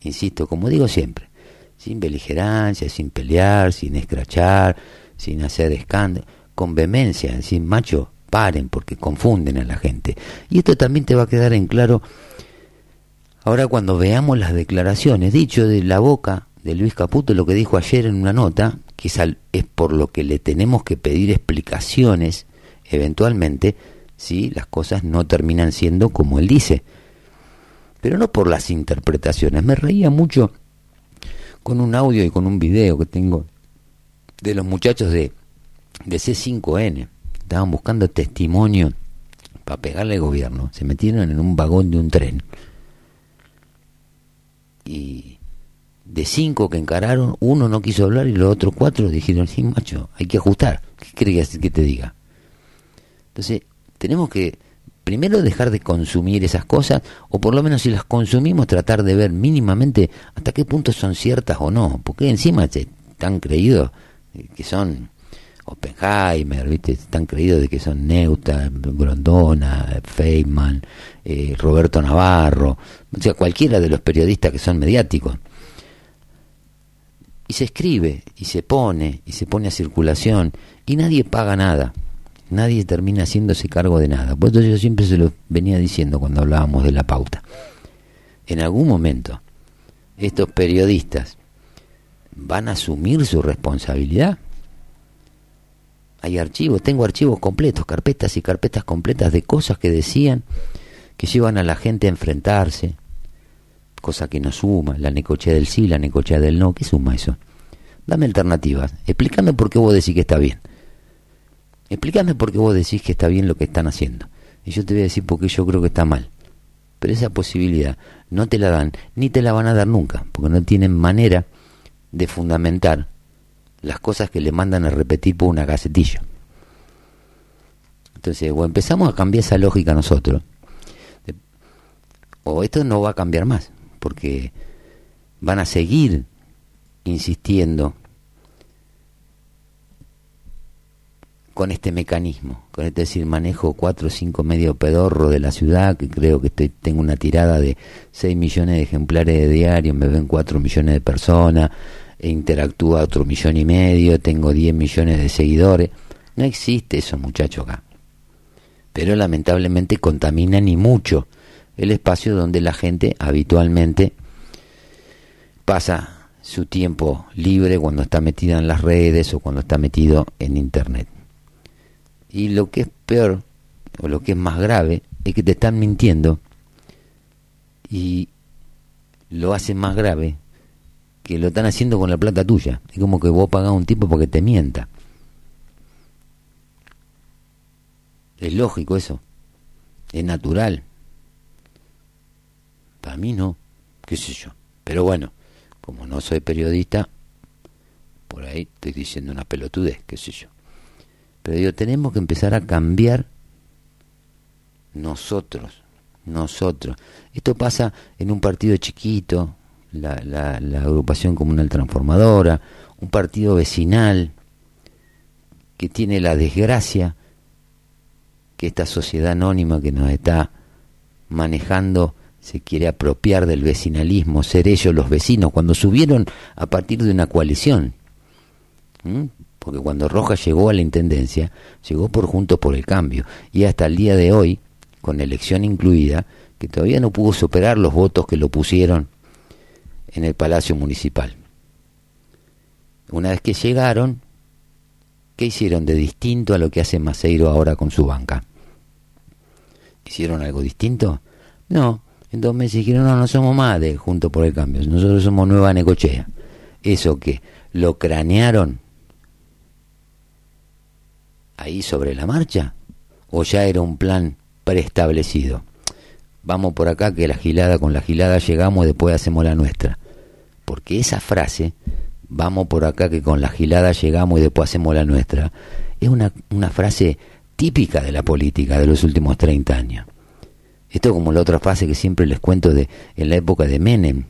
Speaker 2: Insisto, como digo siempre, sin beligerancia, sin pelear, sin escrachar, sin hacer escándalo, con vehemencia, decir, macho, paren porque confunden a la gente. Y esto también te va a quedar en claro ahora cuando veamos las declaraciones, dicho de la boca de Luis Caputo, lo que dijo ayer en una nota, que es, por lo que le tenemos que pedir explicaciones eventualmente si las cosas no terminan siendo como él dice. Pero no por las interpretaciones. Me reía mucho con un audio y con un video que tengo de los muchachos de, de C5N. Estaban buscando testimonio para pegarle al gobierno. Se metieron en un vagón de un tren. Y de cinco que encararon, uno no quiso hablar y los otros cuatro dijeron, sí, macho, hay que ajustar. ¿Qué crees que te diga? Entonces, tenemos que primero dejar de consumir esas cosas, o por lo menos si las consumimos, tratar de ver mínimamente hasta qué punto son ciertas o no, porque encima están creídos que son Oppenheimer, ¿viste? Están creídos de que son Neuta, Grondona, Feynman, eh, Roberto Navarro, o sea, cualquiera de los periodistas que son mediáticos. Y se escribe, y se pone, y se pone a circulación, y nadie paga nada. Nadie termina haciéndose cargo de nada. Por eso yo siempre se lo venía diciendo cuando hablábamos de la pauta. En algún momento, estos periodistas van a asumir su responsabilidad hay archivos, tengo archivos completos, carpetas y carpetas completas de cosas que decían que llevan a la gente a enfrentarse, cosa que no suma, la necochea del sí, la necochea del no, ¿qué suma eso? Dame alternativas, explícame por qué vos decís que está bien. Explícame por qué vos decís que está bien lo que están haciendo. Y yo te voy a decir por qué yo creo que está mal. Pero esa posibilidad no te la dan, ni te la van a dar nunca, porque no tienen manera de fundamentar las cosas que le mandan a repetir por una gacetilla. Entonces, o empezamos a cambiar esa lógica nosotros, o esto no va a cambiar más, porque van a seguir insistiendo con este mecanismo, con este decir, manejo cuatro o cinco medios pedorro de la ciudad, que creo que estoy, tengo una tirada de 6 millones de ejemplares de diario, me ven 4 millones de personas, e interactúa otro millón y medio, tengo 10 millones de seguidores. No existe eso, muchacho, acá. Pero lamentablemente contamina ni mucho el espacio donde la gente habitualmente pasa su tiempo libre cuando está metida en las redes o cuando está metido en internet. Y lo que es peor, o lo que es más grave, es que te están mintiendo y lo hacen más grave que lo están haciendo con la plata tuya. Es como que vos pagás a un tipo porque te mienta. Es lógico eso. Es natural. Para mí no. ¿Qué sé yo? Pero bueno, como no soy periodista, por ahí estoy diciendo una pelotudez, qué sé yo. Pero digo, tenemos que empezar a cambiar nosotros, nosotros. Esto pasa en un partido chiquito, la, la, agrupación comunal transformadora, un partido vecinal que tiene la desgracia que esta sociedad anónima que nos está manejando se quiere apropiar del vecinalismo, ser ellos los vecinos, cuando subieron a partir de una coalición. Porque cuando Rojas llegó a la Intendencia, llegó por Juntos por el Cambio, y hasta el día de hoy, con elección incluida, que todavía no pudo superar los votos que lo pusieron en el Palacio Municipal. Una vez que llegaron, ¿qué hicieron de distinto a lo que hace Maceiro ahora con su banca? ¿Hicieron algo distinto? No, en dos meses dijeron, no, no somos más de Junto por el Cambio, nosotros somos Nueva Necochea. ¿Eso que ¿Lo cranearon ahí sobre la marcha? ¿O ya era un plan preestablecido? Vamos por acá que la gilada con la gilada llegamos y después hacemos la nuestra. Porque esa frase, vamos por acá que con la gilada llegamos y después hacemos la nuestra, es una, una frase típica de la política de los últimos 30 años. Esto es como la otra frase que siempre les cuento de en la época de Menem,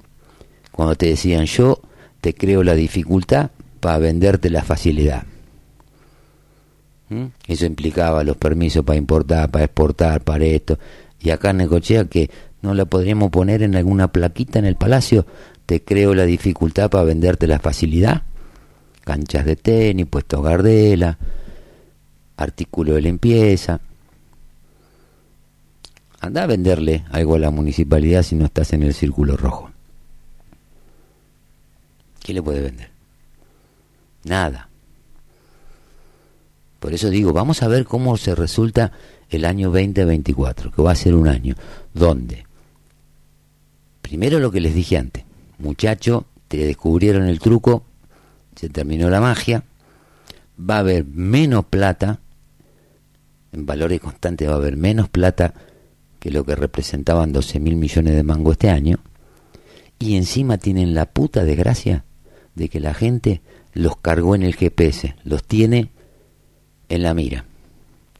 Speaker 2: cuando te decían yo te creo la dificultad para venderte la facilidad. ¿Mm? Eso implicaba los permisos para importar, para exportar, para esto y acá que no la podríamos poner en alguna plaquita en el palacio, te creo la dificultad para venderte la facilidad. Canchas de tenis, puestos gardela, artículo de limpieza. Anda a venderle algo a la municipalidad si no estás en el círculo rojo. ¿Qué le puede vender? Nada. Por eso digo, vamos a ver cómo se resulta el año 2024, que va a ser un año donde, primero lo que les dije antes, muchacho, te descubrieron el truco, se terminó la magia, va a haber menos plata, en valores constantes va a haber menos plata que lo que representaban 12 mil millones de mango este año, y encima tienen la puta desgracia de que la gente los cargó en el GPS, los tiene en la mira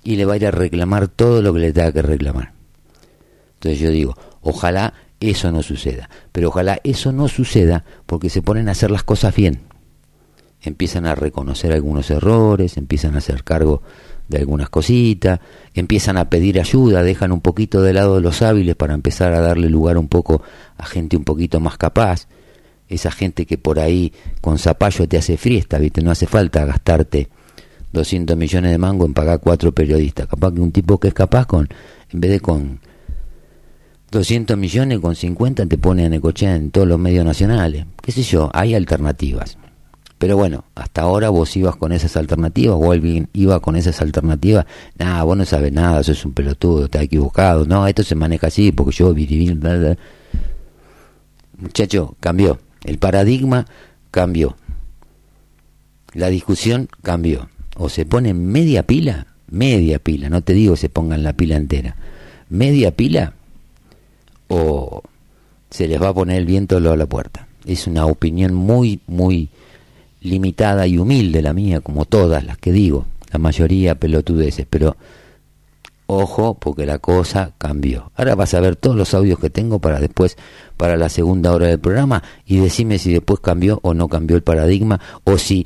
Speaker 2: y le va a ir a reclamar todo lo que le tenga que reclamar. Entonces yo digo, ojalá eso no suceda, pero ojalá eso no suceda porque se ponen a hacer las cosas bien. empiezan a reconocer algunos errores, empiezan a hacer cargo de algunas cositas, empiezan a pedir ayuda, dejan un poquito de lado los hábiles para empezar a darle lugar un poco a gente un poquito más capaz, esa gente que por ahí con zapallo te hace fiesta, ¿viste? No hace falta gastarte 200 millones de mango en pagar cuatro periodistas, capaz que un tipo que es capaz con, en vez de con 200 millones, con 50 te pone a necochea en todos los medios nacionales, qué sé yo, hay alternativas. Pero bueno, hasta ahora vos ibas con esas alternativas, o alguien iba con esas alternativas, nada, vos no sabes nada, sos un pelotudo, estás equivocado, no, esto se maneja así porque yo viví... Muchacho, cambió, el paradigma cambió, la discusión cambió, o se pone media pila, media pila, no te digo se pongan la pila entera, media pila, o se les va a poner el viento a la puerta. Es una opinión muy, muy limitada y humilde la mía, como todas las que digo, la mayoría pelotudeces, pero ojo porque la cosa cambió. Ahora vas a ver todos los audios que tengo para después, para la segunda hora del programa, y decime si después cambió o no cambió el paradigma, o si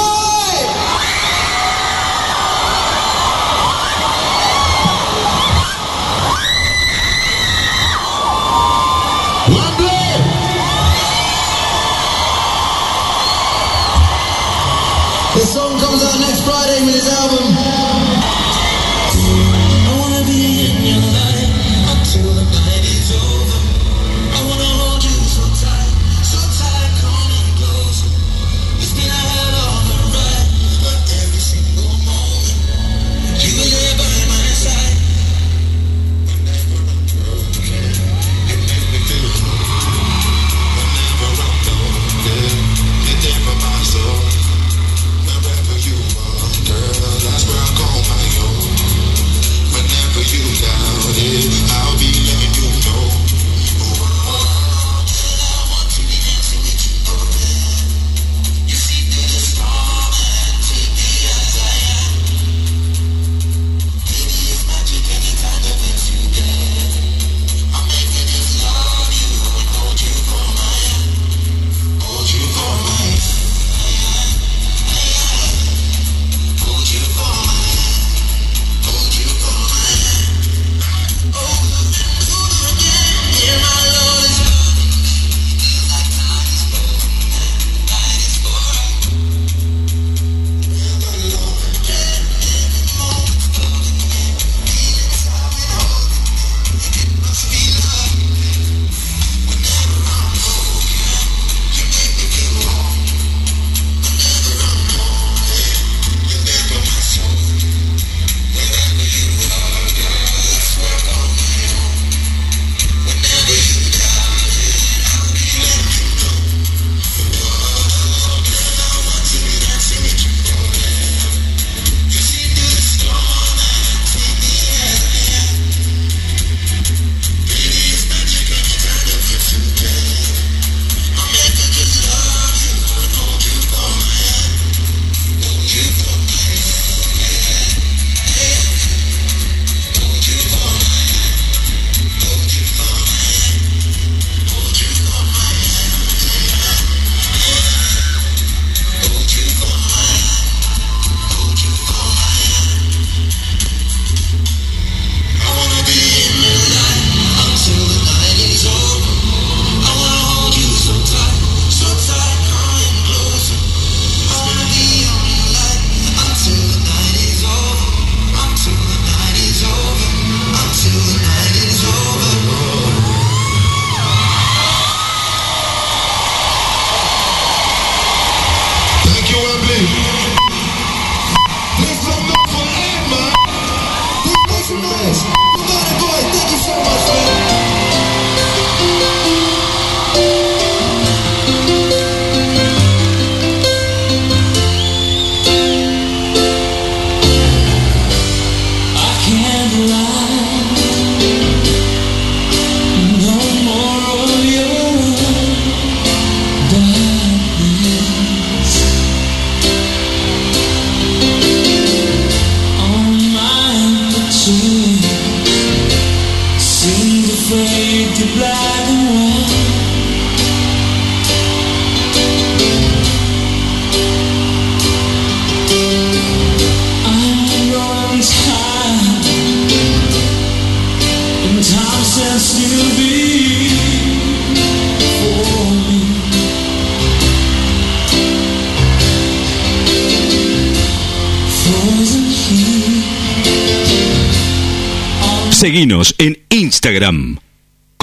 Speaker 3: his album.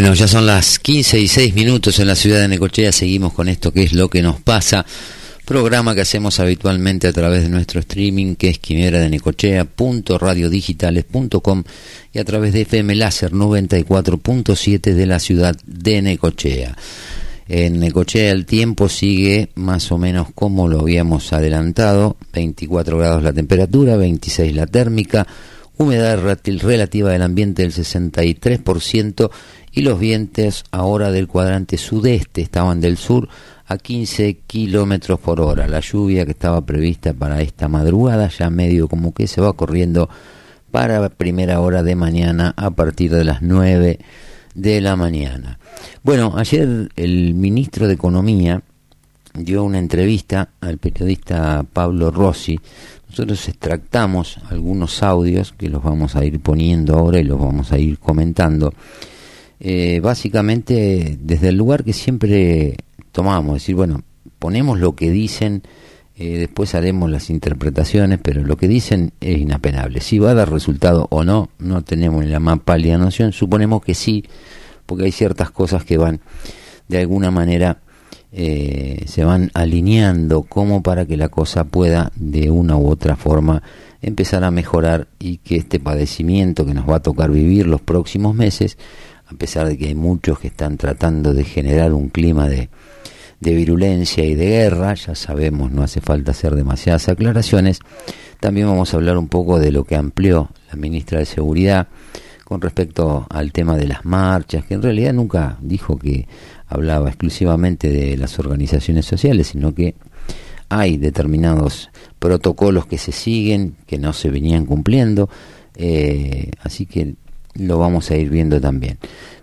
Speaker 2: Bueno, ya son las 15 y 6 minutos en la ciudad de Necochea. Seguimos con esto que es lo que nos pasa. Programa que hacemos habitualmente a través de nuestro streaming, que es quimera de necochea.radiodigitales.com y a través de FM Láser 94.7 de la ciudad de Necochea. En Necochea el tiempo sigue más o menos como lo habíamos adelantado, 24 grados la temperatura, 26 la térmica, humedad relativa del ambiente del 63% y los vientos ahora del cuadrante sudeste estaban del sur a 15 kilómetros por hora. La lluvia que estaba prevista para esta madrugada ya medio como que se va corriendo para primera hora de mañana a partir de las 9 de la mañana. Bueno, ayer el ministro de Economía dio una entrevista al periodista Pablo Rossi. Nosotros extractamos algunos audios que los vamos a ir poniendo ahora y los vamos a ir comentando. Eh, básicamente desde el lugar que siempre tomamos, es decir, bueno, ponemos lo que dicen, eh, después haremos las interpretaciones, pero lo que dicen es inapenable. Si va a dar resultado o no, no tenemos ni la más pálida noción, suponemos que sí, porque hay ciertas cosas que van de alguna manera eh, se van alineando como para que la cosa pueda de una u otra forma empezar a mejorar y que este padecimiento que nos va a tocar vivir los próximos meses, a pesar de que hay muchos que están tratando de generar un clima de, de virulencia y de guerra, ya sabemos, no hace falta hacer demasiadas aclaraciones, también vamos a hablar un poco de lo que amplió la ministra de Seguridad con respecto al tema de las marchas, que en realidad nunca dijo que hablaba exclusivamente de las organizaciones sociales, sino que hay determinados protocolos que se siguen, que no se venían cumpliendo, eh, así que lo vamos a ir viendo también.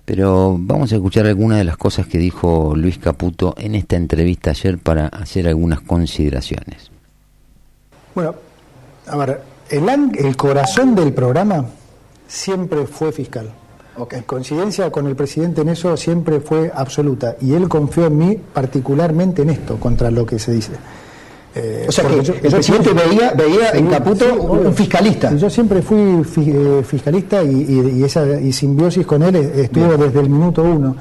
Speaker 2: Pero vamos a escuchar algunas de las cosas que dijo Luis Caputo en esta entrevista ayer para hacer algunas consideraciones.
Speaker 4: Bueno, a ver, el, el corazón del programa siempre fue fiscal. En coincidencia con el presidente en eso siempre fue absoluta. Y él confió en mí particularmente en esto, contra lo que se dice. Eh,
Speaker 5: O sea que
Speaker 4: yo-
Speaker 5: el presidente veía, veía en Caputo
Speaker 4: sí,
Speaker 5: un, fiscalista.
Speaker 4: Yo siempre fui fi- eh, fiscalista y, y- y esa y simbiosis con él estuvo desde el minuto uno.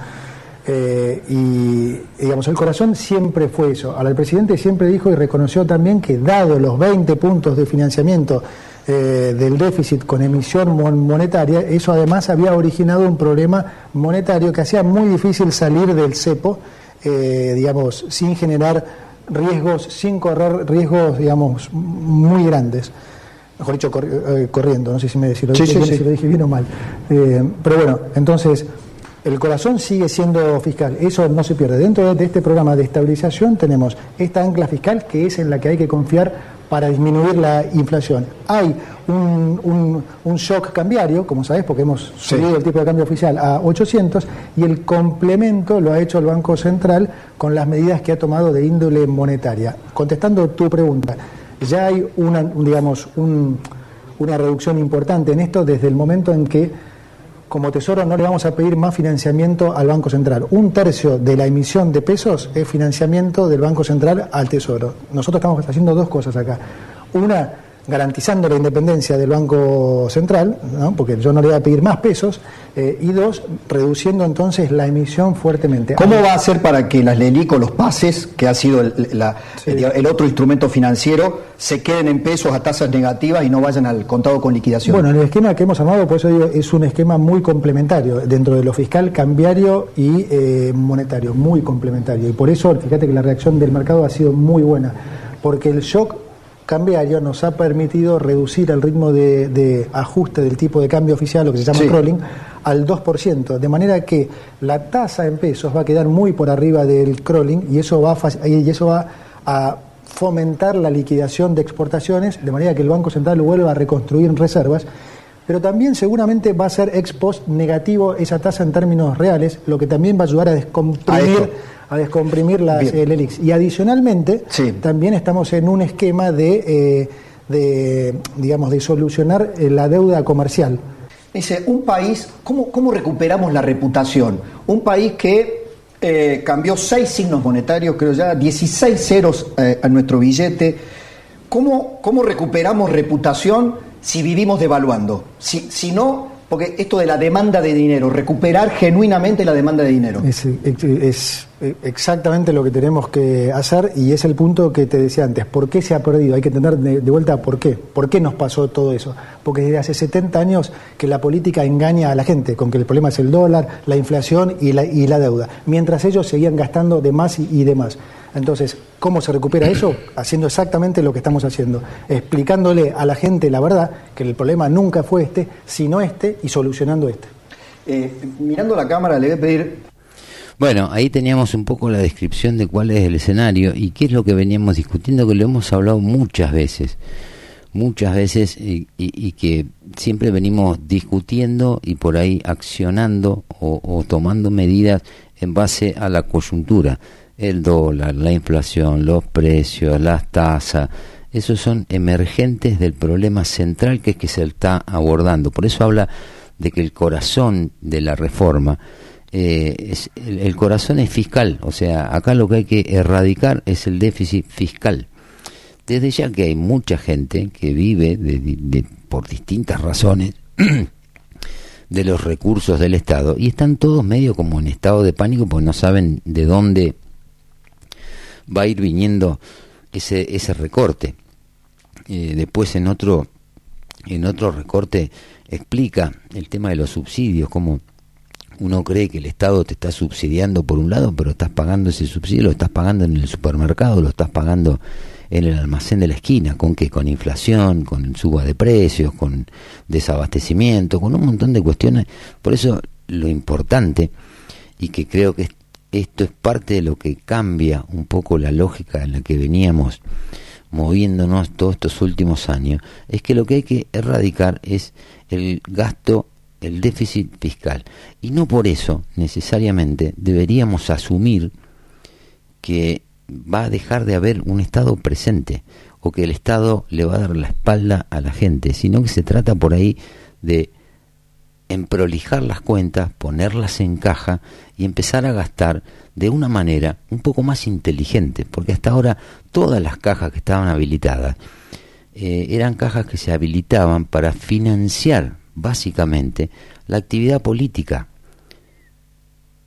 Speaker 4: Eh, y digamos, el corazón siempre fue eso. Ahora, el presidente siempre dijo y reconoció también que, dado los 20 puntos de financiamiento eh, del déficit con emisión mon- monetaria, eso además había originado un problema monetario que hacía muy difícil salir del cepo, eh, digamos, sin generar riesgos, sin correr riesgos, digamos, muy grandes mejor dicho, corri- eh, corriendo, no sé si, me, si, lo,
Speaker 5: Sí,
Speaker 4: dije,
Speaker 5: sí.
Speaker 4: si lo dije bien o mal. Eh, pero bueno, entonces, el corazón sigue siendo fiscal, eso no se pierde. Dentro de, este programa de estabilización tenemos esta ancla fiscal que es en la que hay que confiar para disminuir la inflación. Hay un, un- un shock cambiario, como sabés, porque hemos
Speaker 5: Sí.
Speaker 4: subido el tipo de cambio oficial a 800 y el complemento lo ha hecho el Banco Central con las medidas que ha tomado de índole monetaria. Contestando tu pregunta, ya hay una, un, digamos, un- una reducción importante en esto desde el momento en que como Tesoro no le vamos a pedir más financiamiento al Banco Central. Un tercio de la emisión de pesos es financiamiento del Banco Central al Tesoro. Nosotros estamos haciendo dos cosas acá. Una, garantizando la independencia del Banco Central, ¿no? porque yo no le voy a pedir más pesos, eh, y dos, reduciendo entonces la emisión fuertemente.
Speaker 5: ¿Cómo va a ser para que las LELIC o los pases, que ha sido el, la- el- el otro instrumento financiero, se queden en pesos a tasas negativas y no vayan al contado con liquidación?
Speaker 4: Bueno, el esquema que hemos armado, por eso digo, es un esquema muy complementario dentro de lo fiscal, cambiario y eh, monetario, muy complementario. Y por eso, fíjate que la reacción del mercado ha sido muy buena, porque el shock cambiario nos ha permitido reducir el ritmo de, de ajuste del tipo de cambio oficial, lo que se llama
Speaker 5: Sí.
Speaker 4: crawling, al 2%, de manera que la tasa en pesos va a quedar muy por arriba del crawling y eso va a, y eso va a fomentar la liquidación de exportaciones, de manera que el Banco Central vuelva a reconstruir reservas, pero también seguramente va a ser ex post negativo esa tasa en términos reales, lo que también va a ayudar a descomprimir. A descomprimir las
Speaker 5: Bien.
Speaker 4: eh, LELIX. Y adicionalmente,
Speaker 5: Sí.
Speaker 4: también estamos en un esquema de, eh, de digamos, de solucionar eh, la deuda comercial.
Speaker 5: Dice, un país, ¿cómo, cómo recuperamos la reputación? Un país que eh, cambió seis signos monetarios, creo ya, 16 ceros eh, a nuestro billete. ¿Cómo, ¿Cómo recuperamos reputación si vivimos devaluando? Si, si no, Porque esto de la demanda de dinero, recuperar genuinamente la demanda de dinero.
Speaker 4: Es, exactamente lo que tenemos que hacer y es el punto que te decía antes. ¿Por qué se ha perdido? Hay que entender de, vuelta por qué. ¿Por qué nos pasó todo eso? Porque desde hace 70 años que la política engaña a la gente con que el problema es el dólar, la inflación y la, y la deuda. Mientras ellos seguían gastando de más y de más. Entonces, ¿cómo se recupera eso? <clears throat> Haciendo exactamente lo que estamos haciendo, explicándole a la gente la verdad, que el problema nunca fue este, sino este, y solucionando este.
Speaker 5: Eh, mirando la cámara, le voy a pedir
Speaker 2: Bueno, ahí teníamos un poco la descripción de cuál es el escenario y qué es lo que veníamos discutiendo, que lo hemos hablado muchas veces, muchas veces y, y- y que siempre venimos discutiendo y por ahí accionando o, o tomando medidas en base a la coyuntura, el dólar, la inflación, los precios, las tasas, esos son emergentes del problema central que es que se está abordando. Por eso habla de que el corazón de la reforma eh, es- el, corazón es fiscal, o sea, acá lo que hay que erradicar es el déficit fiscal. Desde ya que hay mucha gente que vive de- de- por distintas razones <clears throat> de los recursos del Estado y están todos medio como en estado de pánico porque no saben de dónde va a ir viniendo ese, ese recorte. Eh, después en otro, en otro recorte explica el tema de los subsidios, como uno cree que el Estado te está subsidiando por un lado, pero estás pagando ese subsidio, lo estás pagando en el supermercado, lo estás pagando en el almacén de la esquina, ¿con qué? Con inflación, con suba de precios, con desabastecimiento, con un montón de cuestiones. Por eso lo importante, y que creo que esto es parte de lo que cambia un poco la lógica en la que veníamos moviéndonos todos estos últimos años, es que lo que hay que erradicar es el gasto, el déficit fiscal. Y no por eso necesariamente deberíamos asumir que va a dejar de haber un Estado presente o que el Estado le va a dar la espalda a la gente, sino que se trata por ahí de emprolijar las cuentas, ponerlas en caja y empezar a gastar de una manera un poco más inteligente, porque hasta ahora todas las cajas que estaban habilitadas eh, eran cajas que se habilitaban para financiar básicamente la actividad política.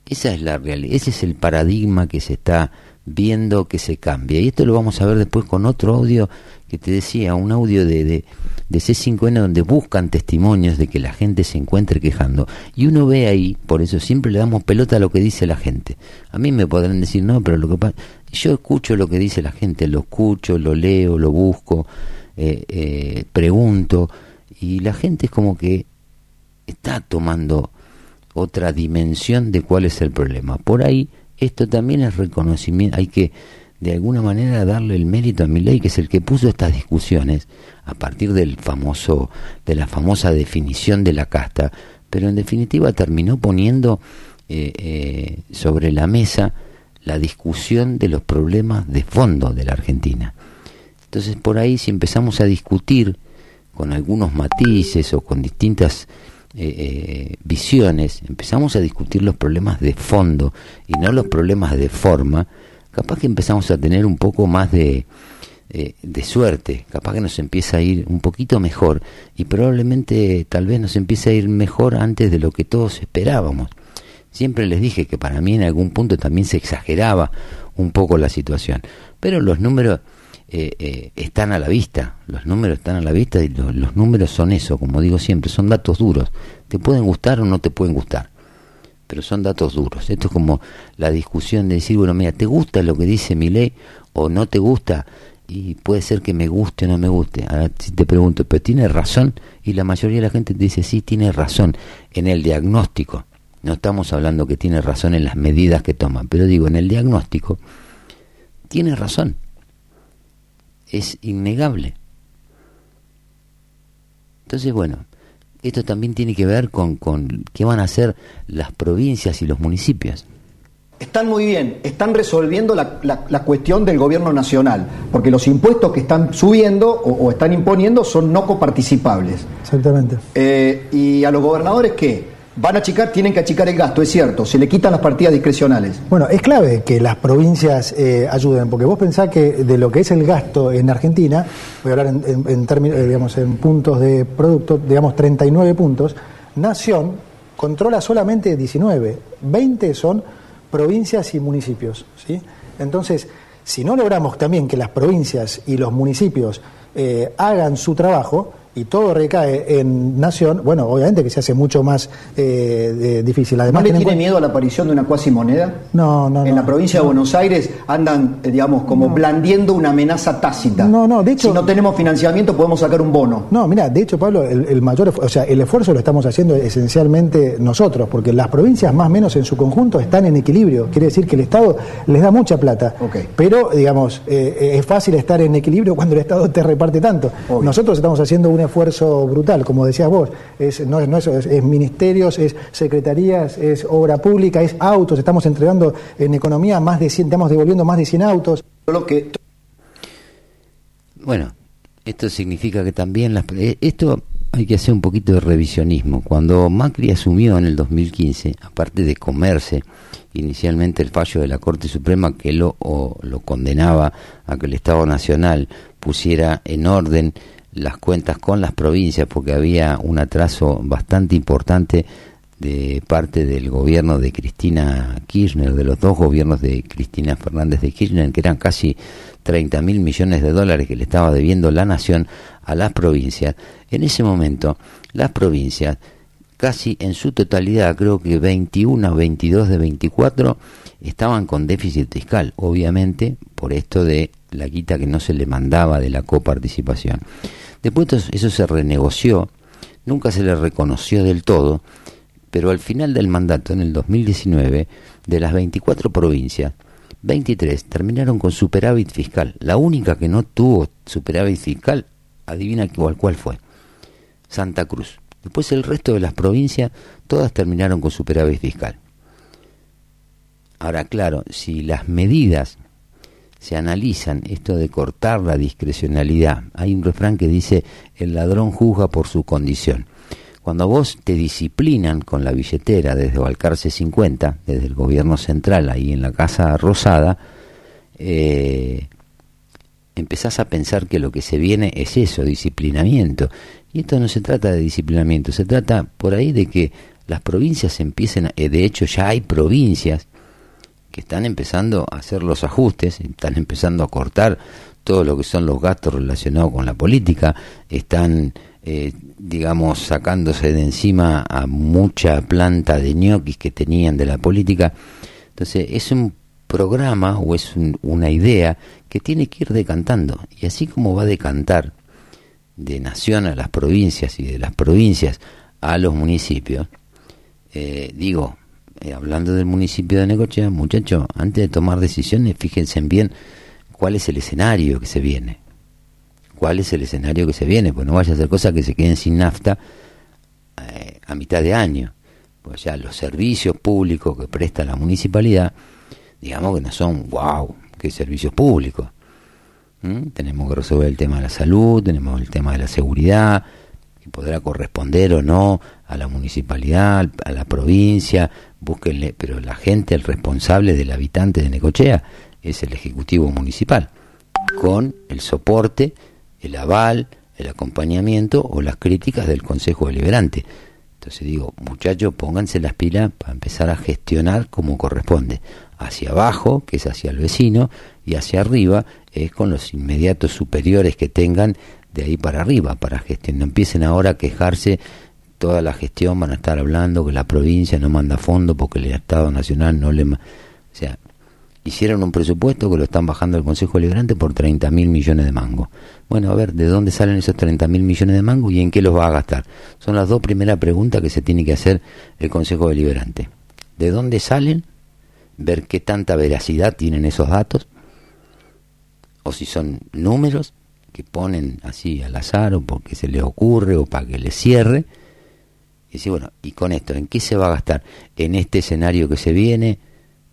Speaker 2: Esa es la realidad, ese es el paradigma que se está viendo que se cambia. Y esto lo vamos a ver después con otro audio que te decía, un audio de, de, de C5N donde buscan testimonios de que la gente se encuentre quejando. Y uno ve ahí, por eso siempre le damos pelota a lo que dice la gente. A mí me podrán decir, no, pero lo que pasa... Yo escucho lo que dice la gente, lo escucho, lo leo, lo busco, eh, eh, pregunto, y la gente es como que está tomando otra dimensión de cuál es el problema. Por ahí, esto también es reconocimiento, hay que de alguna manera darle el mérito a Milei, que es el que puso estas discusiones a partir del famoso, de la famosa definición de la casta, pero en definitiva terminó poniendo eh, eh, sobre la mesa la discusión de los problemas de fondo de la Argentina. Entonces por ahí si empezamos a discutir con algunos matices o con distintas eh, eh, visiones, empezamos a discutir los problemas de fondo y no los problemas de forma, capaz que empezamos a tener un poco más de, eh, de suerte, capaz que nos empieza a ir un poquito mejor y probablemente tal vez nos empiece a ir mejor antes de lo que todos esperábamos. Siempre les dije que para mí en algún punto también se exageraba un poco la situación, pero los números eh, eh, están a la vista, los números están a la vista y lo- los números son eso, como digo siempre, son datos duros. Te pueden gustar o no te pueden gustar, pero son datos duros. Esto es como la discusión de decir, bueno, mira, ¿te gusta lo que dice mi ley o no te gusta? Y puede ser que me guste o no me guste. Ahora si te pregunto, ¿pero tiene razón? Y la mayoría de la gente te dice, sí, tiene razón en el diagnóstico. No estamos hablando que tiene razón en las medidas que toma, pero digo, en el diagnóstico, tiene razón. Es innegable. Entonces, bueno, esto también tiene que ver con, con qué van a hacer las provincias y los municipios.
Speaker 5: Están muy bien, están resolviendo la, la- la cuestión del gobierno nacional, porque los impuestos que están subiendo o, o están imponiendo son no coparticipables.
Speaker 4: Exactamente.
Speaker 5: Eh, y a los gobernadores que van a achicar, tienen que achicar el gasto, es cierto, se le quitan las partidas discrecionales.
Speaker 4: Bueno, es clave que las provincias eh, ayuden, porque vos pensás que de lo que es el gasto en Argentina, voy a hablar en, términos, eh, digamos, en puntos de producto, digamos 39 puntos, Nación controla solamente 19, 20 son provincias y municipios. ¿sí? Entonces, si no logramos también que las provincias y los municipios eh, hagan su trabajo, y todo recae en Nación, bueno, obviamente que se hace mucho más eh, de- difícil.
Speaker 5: ¿No
Speaker 4: Además,
Speaker 5: le
Speaker 4: ten en
Speaker 5: tiene
Speaker 4: cuenta-
Speaker 5: miedo a la aparición de una cuasi moneda?
Speaker 4: No, no,
Speaker 5: En
Speaker 4: no.
Speaker 5: la provincia de Buenos Aires andan, eh, digamos, como blandiendo una amenaza tácita.
Speaker 4: No, no, de hecho-
Speaker 5: Si no tenemos financiamiento, podemos sacar un bono.
Speaker 4: No, mira, de hecho, Pablo, el, el mayor, o sea, el esfuerzo lo estamos haciendo esencialmente nosotros, porque las provincias más o menos en su conjunto están en equilibrio. Quiere decir que el Estado les da mucha plata.
Speaker 5: Ok.
Speaker 4: Pero, digamos, eh, es fácil estar en equilibrio cuando el Estado te reparte tanto.
Speaker 5: Obvio.
Speaker 4: Nosotros estamos haciendo un esfuerzo brutal, como decías vos. Es, no, es, no es, es- es ministerios, es secretarías, es obra pública, es autos. Estamos entregando en economía más de 100, estamos devolviendo más de 100 autos.
Speaker 5: Lo que
Speaker 2: Bueno, esto significa que también las, eh, esto hay que hacer un poquito de revisionismo. Cuando Macri asumió en el 2015, aparte de comerse inicialmente el fallo de la Corte Suprema que lo, o lo condenaba a que el Estado Nacional pusiera en orden las cuentas con las provincias porque había un atraso bastante importante de parte del gobierno de Cristina Kirchner, de los dos gobiernos de Cristina Fernández de Kirchner, que eran casi 30 mil millones de dólares que le estaba debiendo la nación a las provincias. En ese momento, las provincias, casi en su totalidad, creo que 21 o 22 de 24, estaban con déficit fiscal, obviamente por esto de la guita que no se le mandaba de la coparticipación. Después eso- eso se renegoció, nunca se le reconoció del todo, pero al final del mandato, en el 2019, de las 24 provincias, 23 terminaron con superávit fiscal. La única que no tuvo superávit fiscal, adivina cuál, cuál fue. Santa Cruz. Después el resto de las provincias, todas terminaron con superávit fiscal. Ahora, claro, si las medidas se analizan, esto de cortar la discrecionalidad, hay un refrán que dice, el ladrón juzga por su condición. Cuando vos te disciplinan con la billetera desde Balcarce 50, desde el gobierno central, ahí en la Casa Rosada, eh, empezás a pensar que lo que se viene es eso, disciplinamiento. Y esto no se trata de disciplinamiento, se trata por ahí de que las provincias empiecen, a- eh, de hecho ya hay provincias están empezando a hacer los ajustes, están empezando a cortar todo lo que son los gastos relacionados con la política, están, eh, digamos, sacándose de encima a mucha planta de ñoquis que tenían de la política. Entonces, es un programa o es un- una idea que tiene que ir decantando. Y así como va a decantar de nación a las provincias y de las provincias a los municipios, eh, digo, eh, hablando del municipio de Necochea, muchachos, antes de tomar decisiones, fíjense bien cuál es el escenario que se viene. ¿Cuál es el escenario que se viene? Pues no vaya a ser cosa que se queden sin nafta eh, a mitad de año. Pues ya los servicios públicos que presta la municipalidad, digamos que no son, wow, qué servicios públicos. ¿Mm? Tenemos que resolver el tema de la salud, tenemos el tema de la seguridad, que podrá corresponder o no a la municipalidad, a la provincia, búsquenle, pero la gente, el responsable del habitante de Necochea es el Ejecutivo Municipal, con el soporte, el aval, el acompañamiento o las críticas del Consejo Deliberante. Entonces digo, muchachos, pónganse las pilas para empezar a gestionar como corresponde. Hacia abajo, que es hacia el vecino, y hacia arriba es con los inmediatos superiores que tengan de ahí para arriba, para gestionar. No empiecen ahora a quejarse, toda la gestión van a estar hablando que la provincia no manda fondo porque el Estado Nacional no le... O sea, hicieron un presupuesto que lo están bajando al Consejo Deliberante por 30 mil millones de mangos. Bueno, a ver, ¿de dónde salen esos 30 mil millones de mangos y en qué los va a gastar? Son las dos primeras preguntas que se tiene que hacer el Consejo Deliberante. ¿De dónde salen? Ver qué tanta veracidad tienen esos datos. O si son números que ponen así al azar o porque se les ocurre o para que les cierre. Y decir, bueno, ¿y con esto en qué se va a gastar? En este escenario que se viene,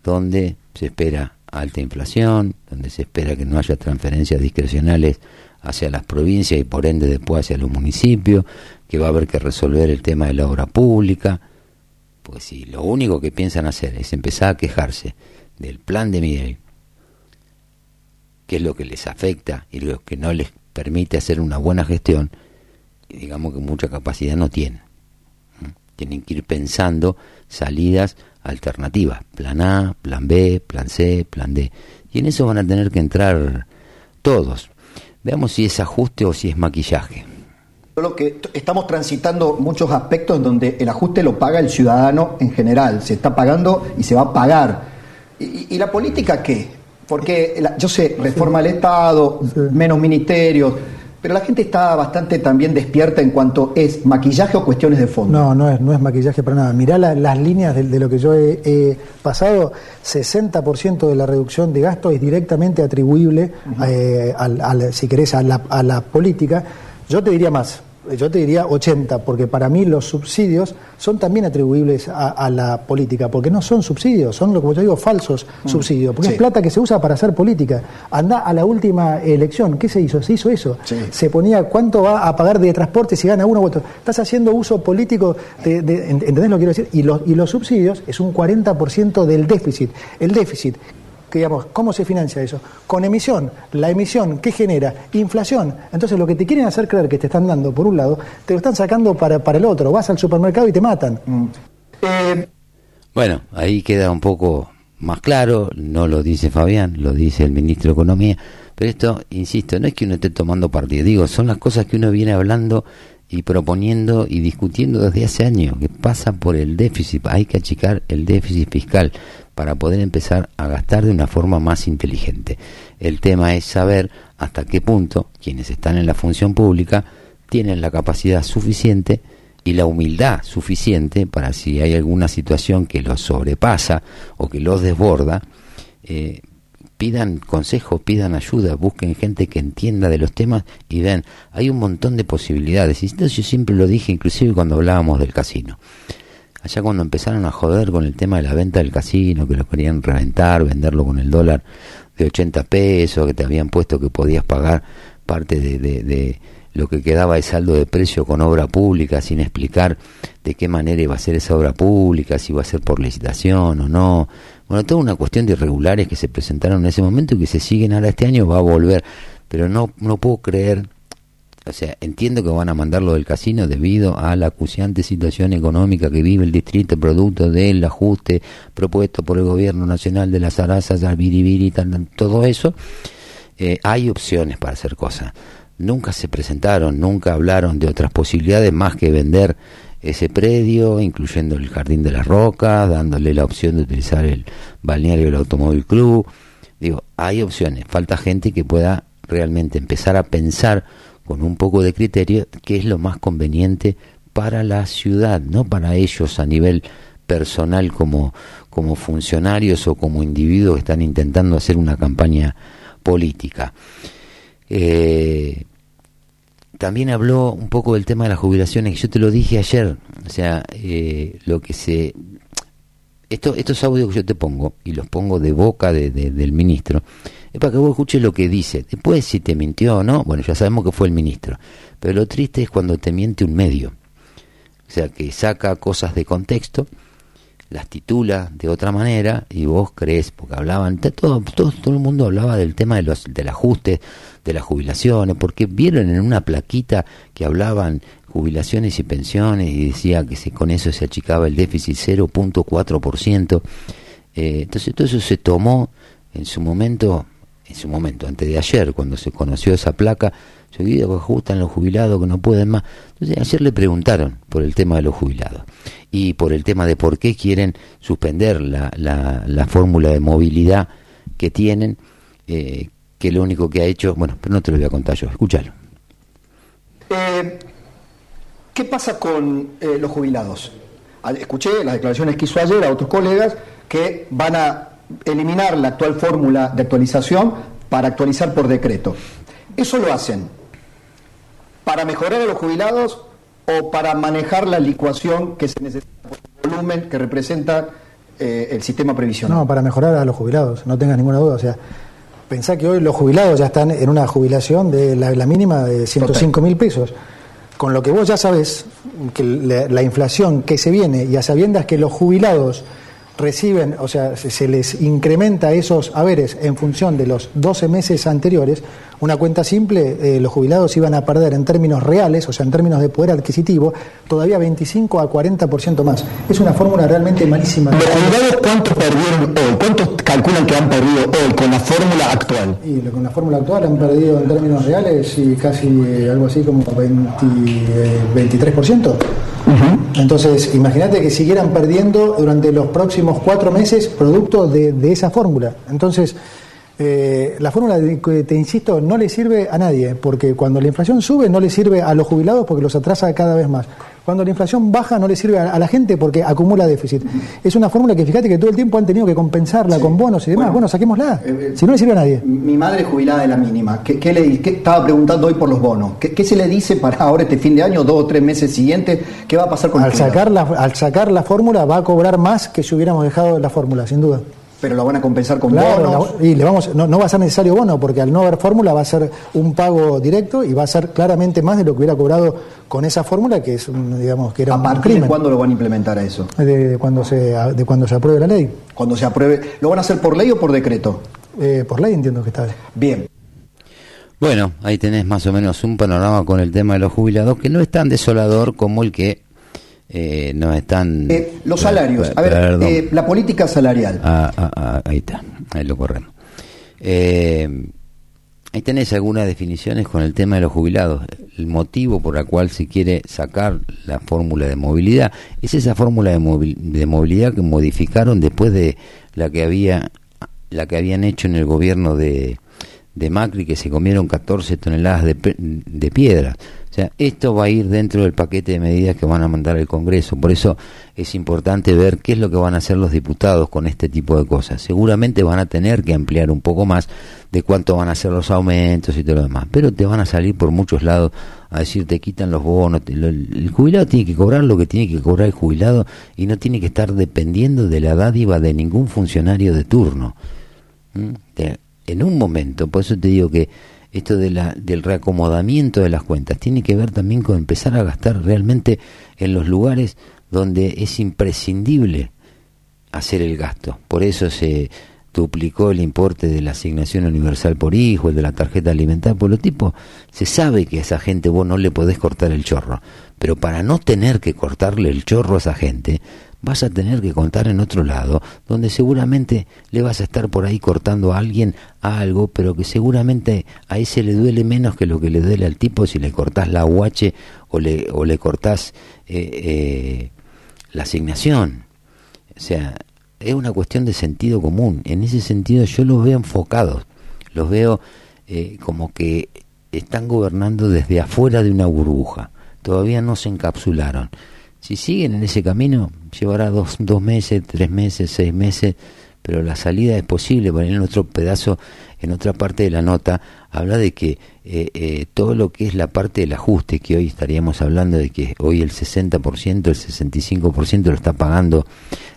Speaker 2: donde se espera alta inflación, donde se espera que no haya transferencias discrecionales hacia las provincias y por ende después hacia los municipios, que va a haber que resolver el tema de la obra pública. Pues si lo único que piensan hacer es empezar a quejarse del plan de Miguel, que es lo que les afecta y lo que no les permite hacer una buena gestión, digamos que mucha capacidad no tienen. Tienen que ir pensando salidas alternativas, plan A, plan B, plan C, plan D. Y en eso van a tener que entrar todos. Veamos si es ajuste o si es maquillaje.
Speaker 5: Lo que estamos transitando muchos aspectos en donde el ajuste lo paga el ciudadano en general, se está pagando y se va a pagar. ¿Y, y- y la política qué? Porque la- yo sé, reforma al Estado, menos ministerios, pero la gente está bastante también despierta en cuanto es maquillaje o cuestiones de fondo.
Speaker 4: No, no es, no es maquillaje para nada. Mirá la- las líneas de, de lo que yo he, he pasado. 60% de la reducción de gasto es directamente atribuible, eh, al- al- si querés, a la, a la política. Yo te diría más. Yo te diría 80, porque para mí los subsidios son también atribuibles a, a la política, porque no son subsidios, son, lo como yo digo, falsos subsidios, porque
Speaker 5: Sí.
Speaker 4: es plata que se usa para hacer política. Anda a la última elección, ¿qué se hizo? Se hizo eso.
Speaker 5: Sí.
Speaker 4: Se ponía cuánto va a pagar de transporte si gana uno u otro. Estás haciendo uso político, de, de- ¿entendés lo que quiero decir? Y los, y los subsidios es un 40% del déficit. El déficit, digamos, ¿cómo se financia eso? Con emisión. La emisión, ¿qué genera? Inflación. Entonces lo que te quieren hacer creer que te están dando por un lado, te lo están sacando para, para el otro. Vas al supermercado y te matan.
Speaker 2: Bueno, ahí queda un poco más claro, no lo dice Fabián, lo dice el ministro de Economía, pero esto, insisto, no es que uno esté tomando partido, digo, son las cosas que uno viene hablando y proponiendo y discutiendo desde hace años, que pasa por el déficit, hay que achicar el déficit fiscal para poder empezar a gastar de una forma más inteligente. El tema es saber hasta qué punto quienes están en la función pública tienen la capacidad suficiente y la humildad suficiente para si hay alguna situación que los sobrepasa o que los desborda, eh, pidan consejo, pidan ayuda, busquen gente que entienda de los temas y vean, hay un montón de posibilidades. Y esto yo siempre lo dije, inclusive cuando hablábamos del casino. Allá cuando empezaron a joder con el tema de la venta del casino, que lo querían reventar, venderlo con el dólar de 80 pesos, que te habían puesto que podías pagar parte de, de- de lo que quedaba de saldo de precio con obra pública, sin explicar de qué manera iba a ser esa obra pública, si iba a ser por licitación o no. Bueno, toda una cuestión de irregulares que se presentaron en ese momento y que se siguen ahora este año, va a volver. Pero no, no puedo creer o sea, entiendo que van a mandarlo del casino debido a la acuciante situación económica que vive el distrito producto del ajuste propuesto por el gobierno nacional de las arazas, al biribiri, todo eso. Eh, hay opciones para hacer cosas. Nunca se presentaron, nunca hablaron de otras posibilidades más que vender ese predio, incluyendo el Jardín de las Rocas, dándole la opción de utilizar el balneario del Automóvil Club. Digo, hay opciones. Falta gente que pueda realmente empezar a pensar con un poco de criterio qué es lo más conveniente para la ciudad, no para ellos a nivel personal como, como funcionarios o como individuos que están intentando hacer una campaña política. Eh, también habló un poco del tema de las jubilaciones, yo te lo dije ayer, o sea, eh, lo que se... Esto, estos audios que yo te pongo, y los pongo de boca de- de- del ministro, es para que vos escuches lo que dice. Después, si te mintió o no, bueno, ya sabemos que fue el ministro. Pero lo triste es cuando te miente un medio. O sea, que saca cosas de contexto, las titula de otra manera y vos crees, porque hablaban, todo, todo, todo el mundo hablaba del tema de los, del ajuste, de las jubilaciones, porque vieron en una plaquita que hablaban jubilaciones y pensiones y decía que con eso se achicaba el déficit 0.4%. Eh, entonces todo eso se tomó en su momento, en su momento, antes de ayer, cuando se conoció esa placa, se olvida que ajustan los jubilados que no pueden más. Entonces ayer le preguntaron por el tema de los jubilados y por el tema de por qué quieren suspender la, la, la fórmula de movilidad que tienen, eh, que lo único que ha hecho, bueno, pero no te lo voy a contar yo, escúchalo.
Speaker 5: Eh, ¿Qué pasa con eh, los jubilados? Escuché las declaraciones que hizo ayer a otros colegas que van a eliminar la actual fórmula de actualización para actualizar por decreto. ¿Eso lo hacen para mejorar a los jubilados o para manejar la licuación que se necesita por el volumen que representa eh, el sistema previsional?
Speaker 4: No, para mejorar a los jubilados, no tengas ninguna duda. O sea, pensá que hoy los jubilados ya están en una jubilación de la, mínima de 105 mil pesos. Con lo que vos ya sabés, que la, la inflación que se viene y a sabiendas que los jubilados reciben, o sea, se, les incrementa esos haberes en función de los 12 meses anteriores, una cuenta simple, eh, los jubilados iban a perder en términos reales, o sea, en términos de poder adquisitivo, todavía 25 a 40% más. Es una fórmula realmente malísima.
Speaker 5: ¿Los jubilados cuántos perdieron hoy? ¿Cuántos calculan que han perdido hoy con la fórmula actual?
Speaker 4: Y con la fórmula actual han perdido en términos reales y casi eh, algo así como 20, eh, 23%. Entonces, imagínate que siguieran perdiendo durante los próximos cuatro meses producto de, esa fórmula. Entonces, eh, la fórmula, que te insisto, no le sirve a nadie, porque cuando la inflación sube no le sirve a los jubilados porque los atrasa cada vez más. Cuando la inflación baja no le sirve a, a la gente porque acumula déficit. Es una fórmula que fíjate que todo el tiempo han tenido que compensarla con bonos y demás. Bueno, saquémosla.
Speaker 5: Eh, eh,
Speaker 4: si no le sirve a nadie.
Speaker 5: Mi madre jubilada de la mínima. ¿Qué, qué le qué estaba preguntando hoy por los bonos? ¿Qué, qué se le dice para ahora este fin de año, dos o tres meses siguientes? ¿Qué va a pasar con el
Speaker 4: Al
Speaker 5: jubilado?
Speaker 4: sacar, la, al sacar la fórmula va a cobrar más que si hubiéramos dejado la fórmula, sin duda.
Speaker 5: Pero lo van a compensar con
Speaker 4: Claro,
Speaker 5: bonos.
Speaker 4: la- y le vamos, no, no va a ser necesario bono, porque al no haber fórmula va a ser un pago directo y va a ser claramente más de lo que hubiera cobrado con esa fórmula, que es un, digamos, que era
Speaker 5: ¿A
Speaker 4: un
Speaker 5: partir
Speaker 4: crimen
Speaker 5: de cuándo lo van a implementar a eso?
Speaker 4: de, de cuando se, de cuando se apruebe la ley.
Speaker 5: Cuando se apruebe. ¿Lo van a hacer por ley o por decreto?
Speaker 4: Eh, por ley entiendo que está.
Speaker 5: Bien.
Speaker 2: Bueno, ahí tenés más o menos un panorama con el tema de los jubilados que no es tan desolador como el que eh, nos están...
Speaker 5: Eh, los salarios. A ver, eh, la política salarial.
Speaker 2: Ah, ah, ah, ahí está, ahí lo corremos. Eh, ahí tenés algunas definiciones con el tema de los jubilados. El motivo por el cual se quiere sacar la fórmula de movilidad es esa fórmula de, movi- de movilidad que modificaron después de la que había la que habían hecho en el gobierno de, de Macri que se comieron 14 toneladas de, de piedras. Sea, esto va a ir dentro del paquete de medidas que van a mandar al Congreso. Por eso es importante ver qué es lo que van a hacer los diputados con este tipo de cosas. Seguramente van a tener que ampliar un poco más de cuánto van a ser los aumentos y todo lo demás. Pero te van a salir por muchos lados a decir te quitan los bonos. el jubilado tiene que cobrar lo que tiene que cobrar el jubilado y no tiene que estar dependiendo de la dádiva de ningún funcionario de turno. ¿Mm? En un momento, por eso te digo que esto de la, del reacomodamiento de las cuentas tiene que ver también con empezar a gastar realmente en los lugares donde es imprescindible hacer el gasto. Por eso se duplicó el importe de la asignación universal por hijo, el de la tarjeta alimentaria, por lo tipo, se sabe que a esa gente vos no le podés cortar el chorro, pero para no tener que cortarle el chorro a esa gente, vas a tener que contar en otro lado, donde seguramente le vas a estar por ahí cortando a alguien algo, pero que seguramente a ese le duele menos que lo que le duele al tipo si le cortás la UH o le, o le cortás eh, eh, la asignación. O sea, es una cuestión de sentido común. En ese sentido yo los veo enfocados, los veo eh, como que están gobernando desde afuera de una burbuja. Todavía no se encapsularon. Si siguen en ese camino, llevará dos, dos meses, tres meses, seis meses, pero la salida es posible. Ahí en otro pedazo, en otra parte de la nota, habla de que eh, eh, todo lo que es la parte del ajuste, que hoy estaríamos hablando de que hoy el 60%, el 65% lo está pagando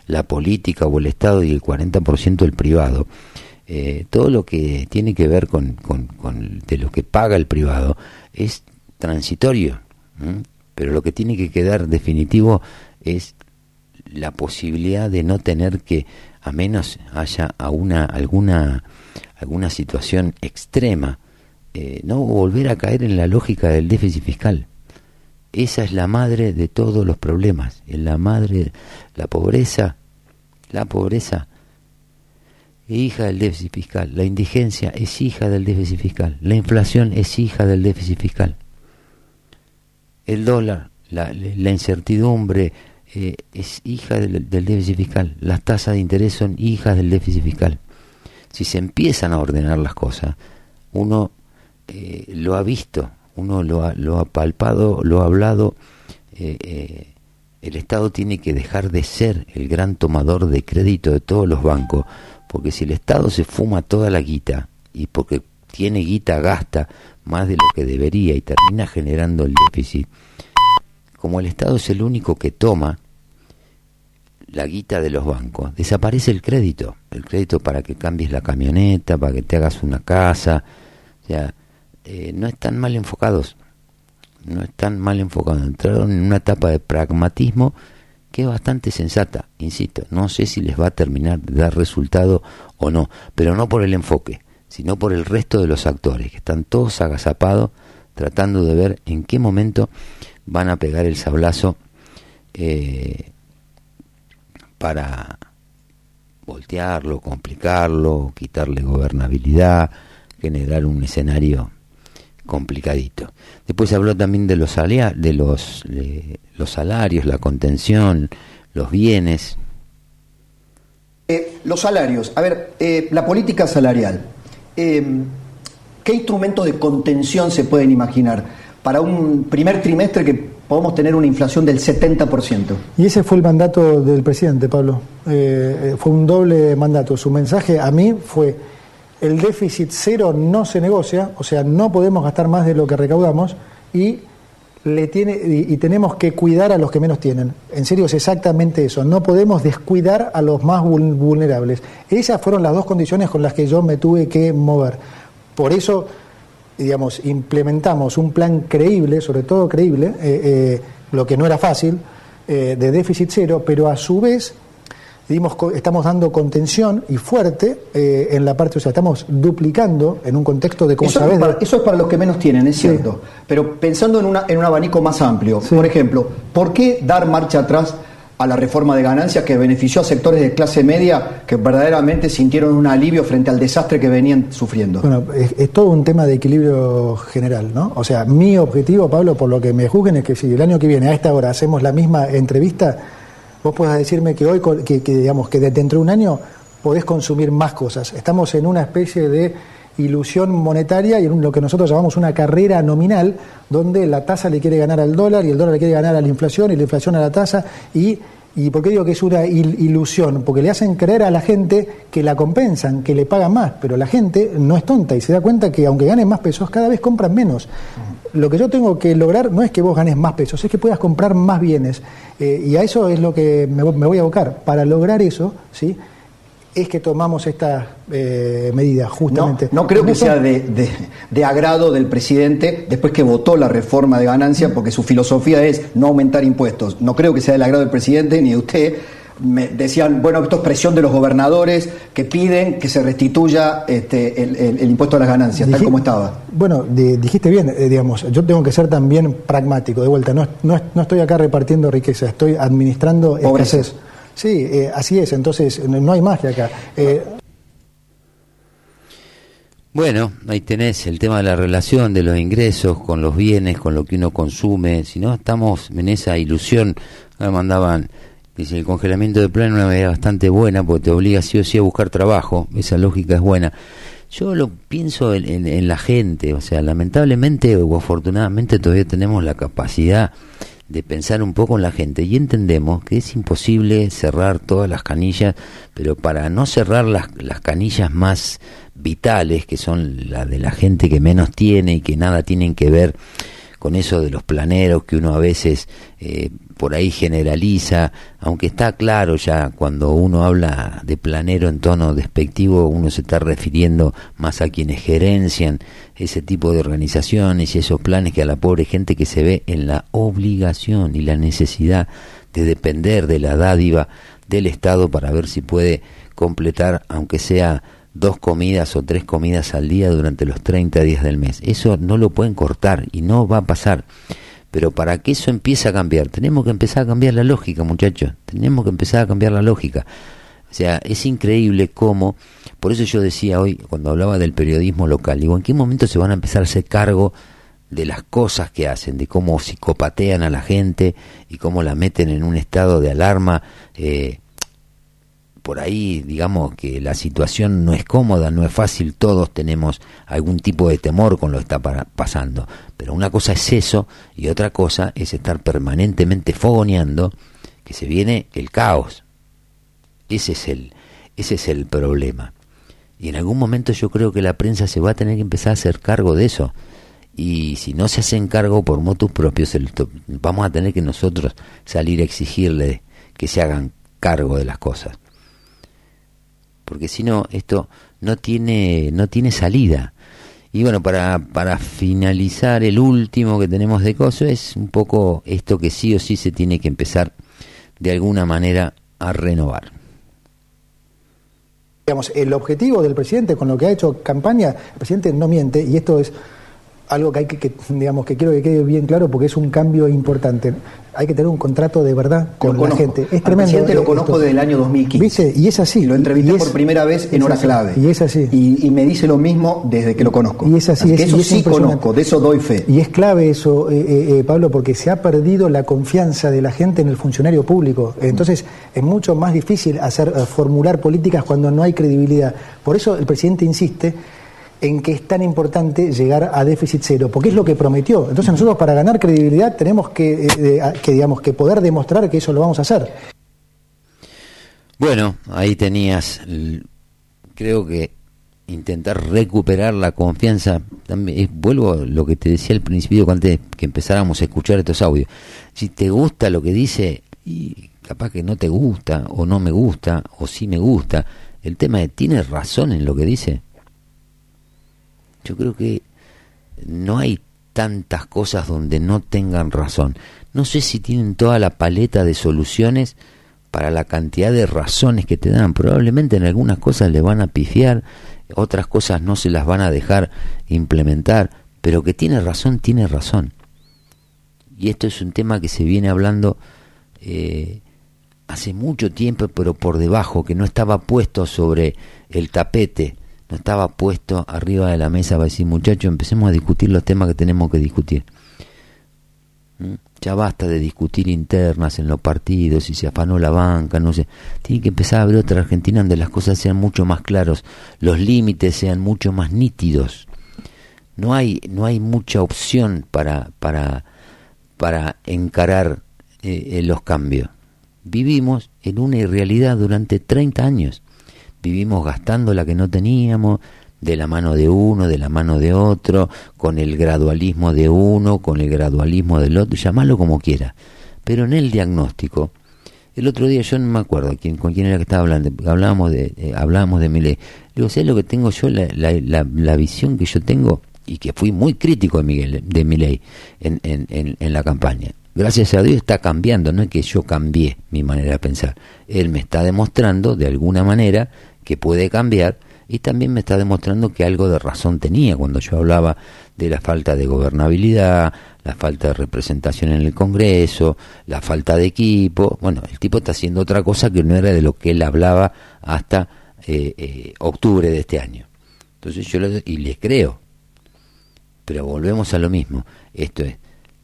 Speaker 2: la política o el Estado y el 40% el privado. Eh, todo lo que tiene que ver con, con, con de lo que paga el privado es transitorio. Pero lo que tiene que quedar definitivo es la posibilidad de no tener que, a menos haya a una, alguna, alguna situación extrema, eh, no volver a caer en la lógica del déficit fiscal. Esa es la madre de todos los problemas, es la madre, la pobreza, la pobreza es hija del déficit fiscal, la indigencia es hija del déficit fiscal, la inflación es hija del déficit fiscal el dólar, la, incertidumbre eh, es hija del, déficit fiscal, las tasas de interés son hijas del déficit fiscal. Si se empiezan a ordenar las cosas, uno eh, lo ha visto, uno lo ha, lo ha palpado, lo ha hablado, eh, el Estado tiene que dejar de ser el gran tomador de crédito de todos los bancos, porque si el Estado se fuma toda la guita y porque tiene guita gasta más de lo que debería y termina generando el déficit, como el Estado es el único que toma la guita de los bancos, desaparece el crédito, el crédito para que cambies la camioneta, para que te hagas una casa, o sea, eh, no están mal enfocados, no están mal enfocados, entraron en una etapa de pragmatismo que es bastante sensata, insisto, no sé si les va a terminar de dar resultado o no, pero no por el enfoque, sino por el resto de los actores, que están todos agazapados tratando de ver en qué momento van a pegar el sablazo eh, para voltearlo, complicarlo, quitarle gobernabilidad, generar un escenario complicadito. Después se habló también de los, de los, de los salarios, la contención, los bienes.
Speaker 5: Eh, los salarios. A ver, eh, la política salarial. Eh, ¿Qué instrumentos de contención se pueden imaginar para un primer trimestre que podemos tener una inflación del 70%?
Speaker 4: Y ese fue el mandato del presidente, Pablo. Eh, eh, fue un doble mandato. Su mensaje a mí fue, el déficit cero no se negocia, o sea, no podemos gastar más de lo que recaudamos y, le tiene, y, tenemos que cuidar a los que menos tienen. En serio, es exactamente eso. No podemos descuidar a los más vul- vulnerables. Esas fueron las dos condiciones con las que yo me tuve que mover. Por eso digamos, implementamos un plan creíble, sobre todo creíble, eh, eh, lo que no era fácil, eh, de déficit cero, pero a su vez dimos estamos dando contención y fuerte eh, en la parte, o sea, estamos duplicando en un contexto de, como
Speaker 5: Eso,
Speaker 4: sabes,
Speaker 5: es para, eso es para los que menos tienen, es
Speaker 4: Sí.
Speaker 5: cierto. Pero pensando en, una, en un abanico más amplio,
Speaker 4: Sí.
Speaker 5: por ejemplo, ¿por qué dar marcha atrás a la reforma de ganancias que benefició a sectores de clase media que verdaderamente sintieron un alivio frente al desastre que venían sufriendo?
Speaker 4: Bueno, es, es todo un tema de equilibrio general, ¿no? O sea, mi objetivo, Pablo, por lo que me juzguen, es que si el año que viene a esta hora hacemos la misma entrevista, vos puedas decirme que hoy, que, que, digamos, que de- dentro de un año podés consumir más cosas. Estamos en una especie de ilusión monetaria y en lo que nosotros llamamos una carrera nominal, donde la tasa le quiere ganar al dólar y el dólar le quiere ganar a la inflación y la inflación a la tasa y ¿Y por qué digo que es una il- ilusión? Porque le hacen creer a la gente que la compensan, que le pagan más, pero la gente no es tonta y se da cuenta que aunque ganen más pesos, cada vez compran menos. Lo que yo tengo que lograr no es que vos ganes más pesos, es que puedas comprar más bienes. Eh, y a eso es lo que me, me voy a abocar. Para lograr eso, ¿sí? Es que tomamos esta eh, medida, justamente.
Speaker 5: no creo que sea de, de- de agrado del presidente después que votó la reforma de ganancia, porque su filosofía es no aumentar impuestos. No creo que sea del agrado del presidente ni de usted. Me decían, bueno, esto es presión de los gobernadores que piden que se restituya este, el, el- el impuesto a las ganancias, tal como estaba.
Speaker 4: Bueno, di- dijiste bien, eh, digamos, yo tengo que ser también pragmático, de vuelta, no, no, no estoy acá repartiendo riqueza, estoy administrando
Speaker 5: Pobreza.
Speaker 4: escasez. Sí, eh, así es, entonces no hay magia acá. Eh,
Speaker 2: Bueno, ahí tenés el tema de la relación de los ingresos con los bienes, con lo que uno consume. Si no, estamos en esa ilusión. Me mandaban, dice, el congelamiento de plano es una medida bastante buena porque te obliga sí o sí a buscar trabajo. Esa lógica es buena. Yo lo pienso en, en- en la gente, o sea, lamentablemente o afortunadamente todavía tenemos la capacidad de pensar un poco en la gente. Y entendemos que es imposible cerrar todas las canillas, pero para no cerrar las, las canillas más vitales, que son la de la gente que menos tiene y que nada tienen que ver con eso de los planeros que uno a veces eh, por ahí generaliza, aunque está claro ya cuando uno habla de planero en tono despectivo, uno se está refiriendo más a quienes gerencian ese tipo de organizaciones y esos planes que a la pobre gente que se ve en la obligación y la necesidad de depender de la dádiva del Estado para ver si puede completar, aunque sea dos comidas o tres comidas al día durante los 30 días del mes. Eso no lo pueden cortar y no va a pasar. Pero para que eso empiece a cambiar, tenemos que empezar a cambiar la lógica, muchachos. Tenemos que empezar a cambiar la lógica. O sea, es increíble cómo, por eso yo decía hoy, cuando hablaba del periodismo local, digo, ¿en qué momento se van a empezar a hacer cargo de las cosas que hacen, de cómo psicopatean a la gente y cómo la meten en un estado de alarma? Eh, por ahí, digamos que la situación no es cómoda, no es fácil, todos tenemos algún tipo de temor con lo que está pasando, pero una cosa es eso y otra cosa es estar permanentemente fogoneando que se viene el caos. Ese es el ese es el problema. Y en algún momento yo creo que la prensa se va a tener que empezar a hacer cargo de eso. Y si no se hacen cargo por motus propios, vamos a tener que nosotros salir a exigirle que se hagan cargo de las cosas porque si no esto no tiene no tiene salida y bueno para para finalizar el último que tenemos de coso es un poco esto que sí o sí se tiene que empezar de alguna manera a renovar.
Speaker 4: Digamos, el objetivo del presidente con lo que ha hecho campaña, el presidente no miente y esto es algo que hay que, que, digamos que quiero que quede bien claro porque es un cambio importante. Hay que tener un contrato de verdad con
Speaker 5: Lo
Speaker 4: la
Speaker 5: conozco.
Speaker 4: gente. Es
Speaker 5: Al
Speaker 4: tremendo.
Speaker 5: presidente lo
Speaker 4: esto.
Speaker 5: conozco desde el año 2015.
Speaker 4: ¿Viste? Y es así.
Speaker 5: Lo entrevisté
Speaker 4: es-
Speaker 5: por primera vez en hora
Speaker 4: así.
Speaker 5: clave.
Speaker 4: Y es así.
Speaker 5: Y, y me dice lo mismo desde que lo conozco.
Speaker 4: Y es así, es-
Speaker 5: que eso
Speaker 4: y es
Speaker 5: sí conozco, de eso doy fe.
Speaker 4: Y es clave eso, eh, eh, eh, Pablo, porque se ha perdido la confianza de la gente en el funcionario público. Entonces es mucho más difícil hacer eh, formular políticas cuando no hay credibilidad. Por eso el presidente insiste en que es tan importante llegar a déficit cero, porque es lo que prometió. Entonces nosotros para ganar credibilidad tenemos que, eh, de- que digamos que poder demostrar que eso lo vamos a hacer.
Speaker 2: Bueno, ahí tenías, creo que intentar recuperar la confianza, también, es- vuelvo a lo que te decía al principio antes que empezáramos a escuchar estos audios, si te gusta lo que dice, y capaz que no te gusta, o no me gusta, o sí me gusta, el tema de, ¿tiene razón en lo que dice? Yo creo que no hay tantas cosas donde no tengan razón. No sé si tienen toda la paleta de soluciones para la cantidad de razones que te dan. Probablemente en algunas cosas le van a pifiar, otras cosas no se las van a dejar implementar, pero que tiene razón, tiene razón. Y esto es un tema que se viene hablando eh, hace mucho tiempo, pero por debajo, que no estaba puesto sobre el tapete, no estaba puesto arriba de la mesa para decir, muchachos, empecemos a discutir los temas que tenemos que discutir. ¿Mm? Ya basta de discutir internas en los partidos, si se afanó la banca, no sé. Tiene que empezar a haber otra Argentina donde las cosas sean mucho más claros, los límites sean mucho más nítidos. No hay, no hay mucha opción para, para, para encarar eh, eh, los cambios. Vivimos en una irrealidad durante 30 años. Vivimos gastando la que no teníamos, de la mano de uno, de la mano de otro, con el gradualismo de uno, con el gradualismo del otro, llamalo como quiera. Pero en el diagnóstico, el otro día yo no me acuerdo quién, con quién era que estaba hablando, hablábamos de, eh, hablábamos de mi ley. Digo, ¿sabes lo que tengo yo? La, la, la, visión que yo tengo, y que fui muy crítico de Miguel, de mi ley en, en, en, en la campaña. Gracias a Dios está cambiando, no es que yo cambié mi manera de pensar. Él me está demostrando de alguna manera que puede cambiar y también me está demostrando que algo de razón tenía cuando yo hablaba de la falta de gobernabilidad, la falta de representación en el Congreso, la falta de equipo. Bueno, el tipo está haciendo otra cosa que no era de lo que él hablaba hasta eh, eh, octubre de este año. Entonces yo le, y le creo. Pero volvemos a lo mismo. Esto es,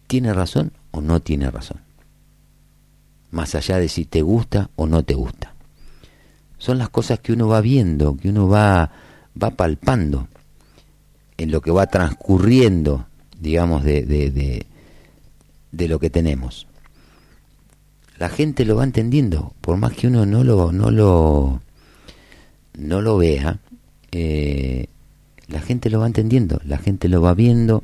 Speaker 2: ¿tiene razón o no tiene razón? Más allá de si te gusta o no te gusta. Son las cosas que uno va viendo, que uno va, va palpando en lo que va transcurriendo, digamos, de, de, de, lo que tenemos. La gente lo va entendiendo, por más que uno no lo, no lo, no lo vea, eh, la gente lo va entendiendo, la gente lo va viendo.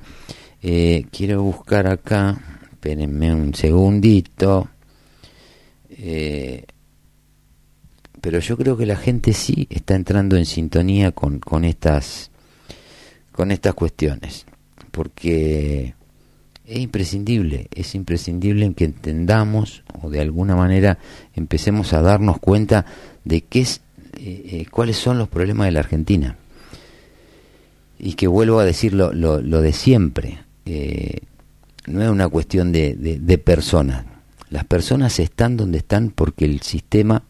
Speaker 2: Eh, quiero buscar acá, espérenme un segundito. Eh, pero yo creo que la gente sí está entrando en sintonía con, con estas con estas cuestiones porque es imprescindible es imprescindible que entendamos o de alguna manera empecemos a darnos cuenta de qué es eh, eh, cuáles son los problemas de la Argentina y que vuelvo a decir lo, de siempre no es una cuestión de, de, de personas las personas están donde están porque el sistema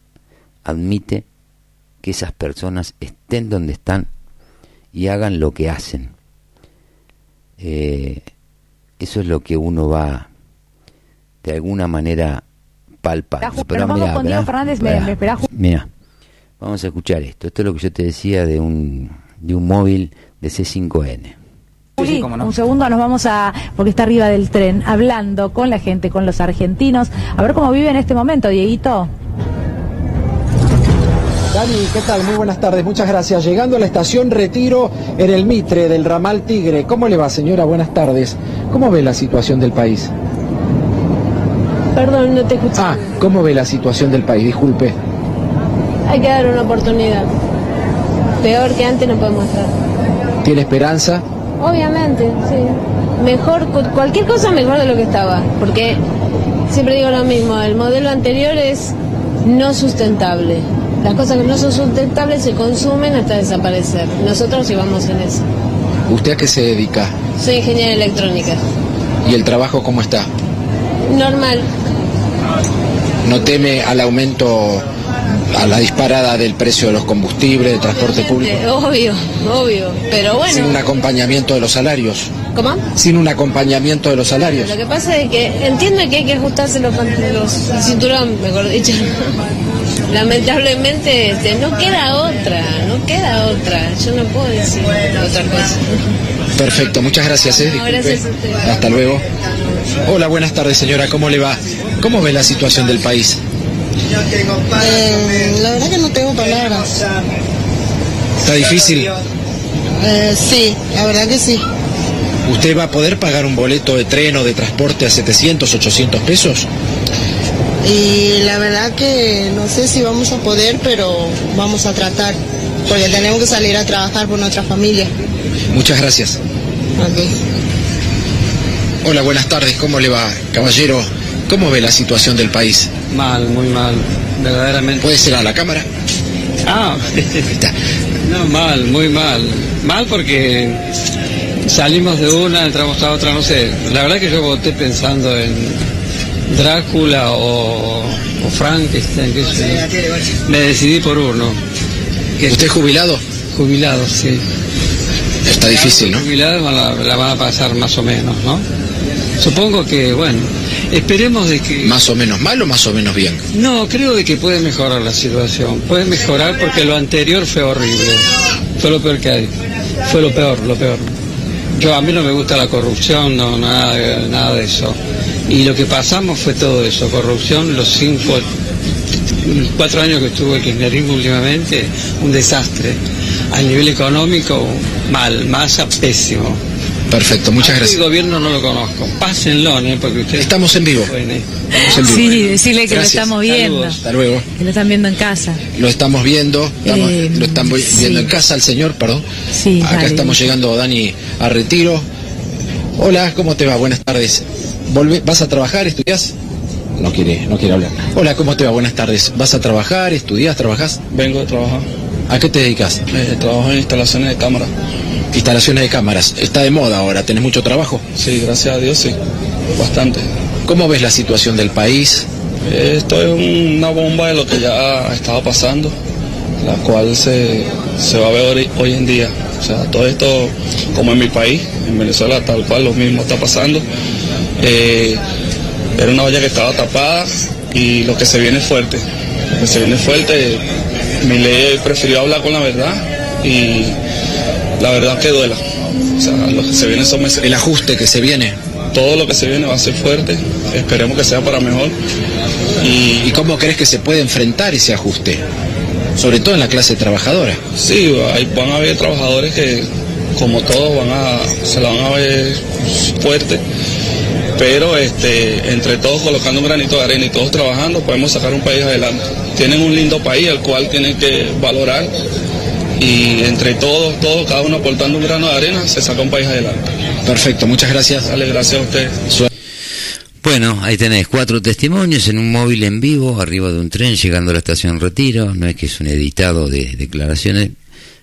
Speaker 2: admite que esas personas estén donde están y hagan lo que hacen. Eh, eso es lo que uno va de alguna manera palpando.
Speaker 6: Pero vamos con Diego Fernández, me- me esperá, Ju-
Speaker 2: Mira, vamos a escuchar esto. Esto es lo que yo te decía de un, de un móvil de C5N.
Speaker 6: Juli, un segundo nos vamos a, porque está arriba del tren, hablando con la gente, con los argentinos, a ver cómo vive en este momento, Dieguito.
Speaker 7: Dani, ¿qué tal? Muy buenas tardes, muchas gracias. Llegando a la estación Retiro en el Mitre del ramal Tigre. ¿Cómo le va, señora? Buenas tardes. ¿Cómo ve la situación del país?
Speaker 8: Perdón, no te escuché.
Speaker 7: Ah, ¿cómo ve la situación del país? Disculpe.
Speaker 8: Hay que dar una oportunidad. Peor que antes no podemos estar.
Speaker 7: ¿Tiene esperanza?
Speaker 8: Obviamente, sí. Mejor, cu- cualquier cosa mejor de lo que estaba. Porque siempre digo lo mismo, el modelo anterior es no sustentable. Las cosas que no son sustentables se consumen hasta desaparecer. Nosotros llevamos en eso.
Speaker 7: ¿Usted a qué se dedica?
Speaker 8: Soy ingeniera electrónica.
Speaker 7: ¿Y el trabajo cómo está?
Speaker 8: Normal.
Speaker 7: ¿No teme al aumento, a la disparada del precio de los combustibles, del transporte público?
Speaker 8: Obvio, obvio. Pero bueno.
Speaker 7: Sin un acompañamiento de los salarios.
Speaker 8: ¿Cómo?
Speaker 7: Sin un acompañamiento de los salarios.
Speaker 8: Lo que pasa es que entiendo que hay que ajustarse los, los el cinturón, mejor dicho. <laughs> Lamentablemente este, no queda otra, no queda otra. Yo no puedo decir otra cosa.
Speaker 7: Perfecto, muchas gracias. ¿eh?
Speaker 8: No, gracias a usted.
Speaker 7: Hasta luego. Hola, buenas tardes señora, ¿cómo le va? ¿Cómo ve la situación del país?
Speaker 9: Eh, la verdad que no tengo palabras.
Speaker 7: ¿Está difícil?
Speaker 9: Eh, sí, la verdad que sí.
Speaker 7: ¿Usted va a poder pagar un boleto de tren o de transporte a 700, 800 pesos?
Speaker 9: Y la verdad que no sé si vamos a poder, pero vamos a tratar. Porque tenemos que salir a trabajar por nuestra familia.
Speaker 7: Muchas gracias.
Speaker 9: Ok.
Speaker 7: Hola, buenas tardes, ¿cómo le va, caballero? ¿Cómo ve la situación del país?
Speaker 10: Mal, muy mal, verdaderamente.
Speaker 7: ¿Puede ser a la cámara?
Speaker 10: Ah, <laughs> no, mal, muy mal. Mal porque salimos de una, entramos a otra, no sé. La verdad que yo voté pensando en Drácula o, o Frankenstein, qué sé yo. Me decidí por uno.
Speaker 7: ¿Usted es jubilado?
Speaker 10: Jubilado, sí.
Speaker 7: Está difícil, ¿no?
Speaker 10: Jubilado la, la van a pasar más o menos, ¿no? Supongo que, bueno, esperemos de que...
Speaker 7: ¿Más o menos mal o más o menos bien?
Speaker 10: No, creo de que puede mejorar la situación. Puede mejorar porque lo anterior fue horrible. Fue lo peor que hay. Fue lo peor, lo peor. Yo a mí no me gusta la corrupción, no nada, nada de eso. Y lo que pasamos fue todo eso, corrupción, los cinco, cuatro años que estuvo el kirchnerismo últimamente, un desastre. A nivel económico, mal, masa pésimo.
Speaker 7: Perfecto, muchas
Speaker 10: A
Speaker 7: gracias.
Speaker 10: El gobierno no lo conozco. Pásenlo, ¿eh? Porque ustedes...
Speaker 7: Estamos en vivo.
Speaker 10: Bueno.
Speaker 7: Estamos en vivo.
Speaker 6: Sí, decirle que
Speaker 7: Gracias.
Speaker 6: lo estamos viendo.
Speaker 10: Saludos.
Speaker 7: Hasta luego.
Speaker 6: Que lo están viendo en casa.
Speaker 7: Lo estamos viendo, estamos-
Speaker 6: Eh,
Speaker 7: lo estamos
Speaker 6: sí.
Speaker 7: viendo en casa el señor, perdón.
Speaker 6: Sí,
Speaker 7: Acá
Speaker 6: dale.
Speaker 7: estamos llegando, Dani, a retiro. Hola, ¿cómo te va? Buenas tardes. Volve- ¿Vas a trabajar, estudias? No quiere, no quiere hablar. Hola, ¿cómo te va? Buenas tardes. ¿Vas a trabajar, estudias, trabajas?
Speaker 11: Vengo de trabajar.
Speaker 7: ¿A qué te dedicas?
Speaker 11: Eh, trabajo en instalaciones de cámara.
Speaker 7: Instalaciones de cámaras. Está de moda ahora, ¿tenés mucho trabajo?
Speaker 11: Sí, gracias a Dios, sí. Bastante.
Speaker 7: ¿Cómo ves la situación del país?
Speaker 11: Eh, Esto es una bomba de lo que ya estaba pasando, la cual se, se va a ver hoy, hoy en día. O sea, todo esto, como en mi país, en Venezuela, tal cual lo mismo está pasando. Eh, era una olla que estaba tapada y lo que se viene es fuerte. Lo que se viene es fuerte. Mi ley prefirió hablar con la verdad y la verdad que duela. O sea, lo que se viene son meses.
Speaker 7: El ajuste que se viene.
Speaker 11: Todo lo que se viene va a ser fuerte. Esperemos que sea para mejor.
Speaker 7: ¿Y, y cómo crees que se puede enfrentar ese ajuste? Sobre todo en la clase trabajadora.
Speaker 11: Sí, hay- van a haber trabajadores que, como todos, van a, se la van a ver fuerte. Pero este, entre todos colocando un granito de arena y todos trabajando, podemos sacar un país adelante. Tienen un lindo país al cual tienen que valorar y entre todos, todos, cada uno aportando un grano de arena, se saca un país adelante.
Speaker 7: Perfecto, muchas gracias.
Speaker 11: Dale, gracias a ustedes.
Speaker 2: Bueno, ahí tenés cuatro testimonios en un móvil en vivo, arriba de un tren, llegando a la estación Retiro. No es que es un editado de declaraciones.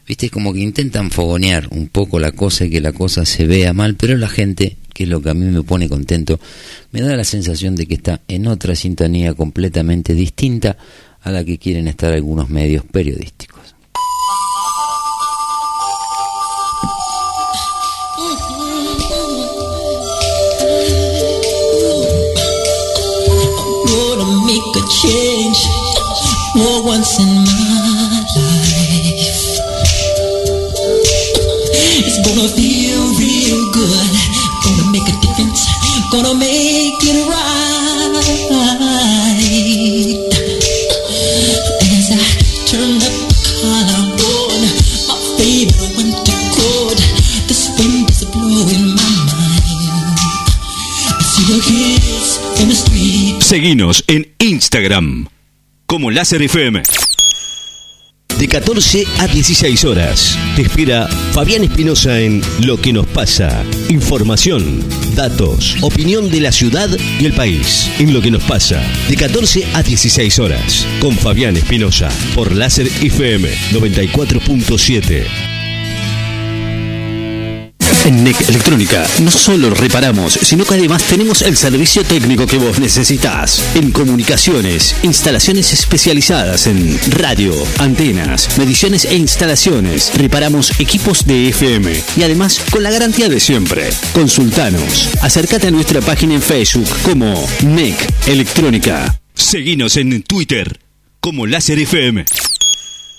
Speaker 2: Viste, como que intentan fogonear un poco la cosa y que la cosa se vea mal, pero la gente, que es lo que a mí me pone contento, me da la sensación de que está en otra sintonía completamente distinta a la que quieren estar algunos medios periodísticos.
Speaker 3: Gonna make it right.
Speaker 1: Seguinos en Instagram como Láser FM. De 14 a 16 horas. Te espera Fabián Espinosa en Lo que nos pasa. Información, datos, opinión de la ciudad y el país. En Lo que nos pasa, de 14 a 16 horas. Con Fabián Espinosa por Láser FM 94.7.
Speaker 12: En NEC Electrónica no solo reparamos, sino que además tenemos el servicio técnico que vos necesitas. En comunicaciones, instalaciones especializadas en radio, antenas, mediciones e instalaciones. Reparamos equipos de FM y además con la garantía de siempre. Consultanos. Acércate a nuestra página en Facebook como NEC Electrónica.
Speaker 1: Seguinos en Twitter como Láser FM.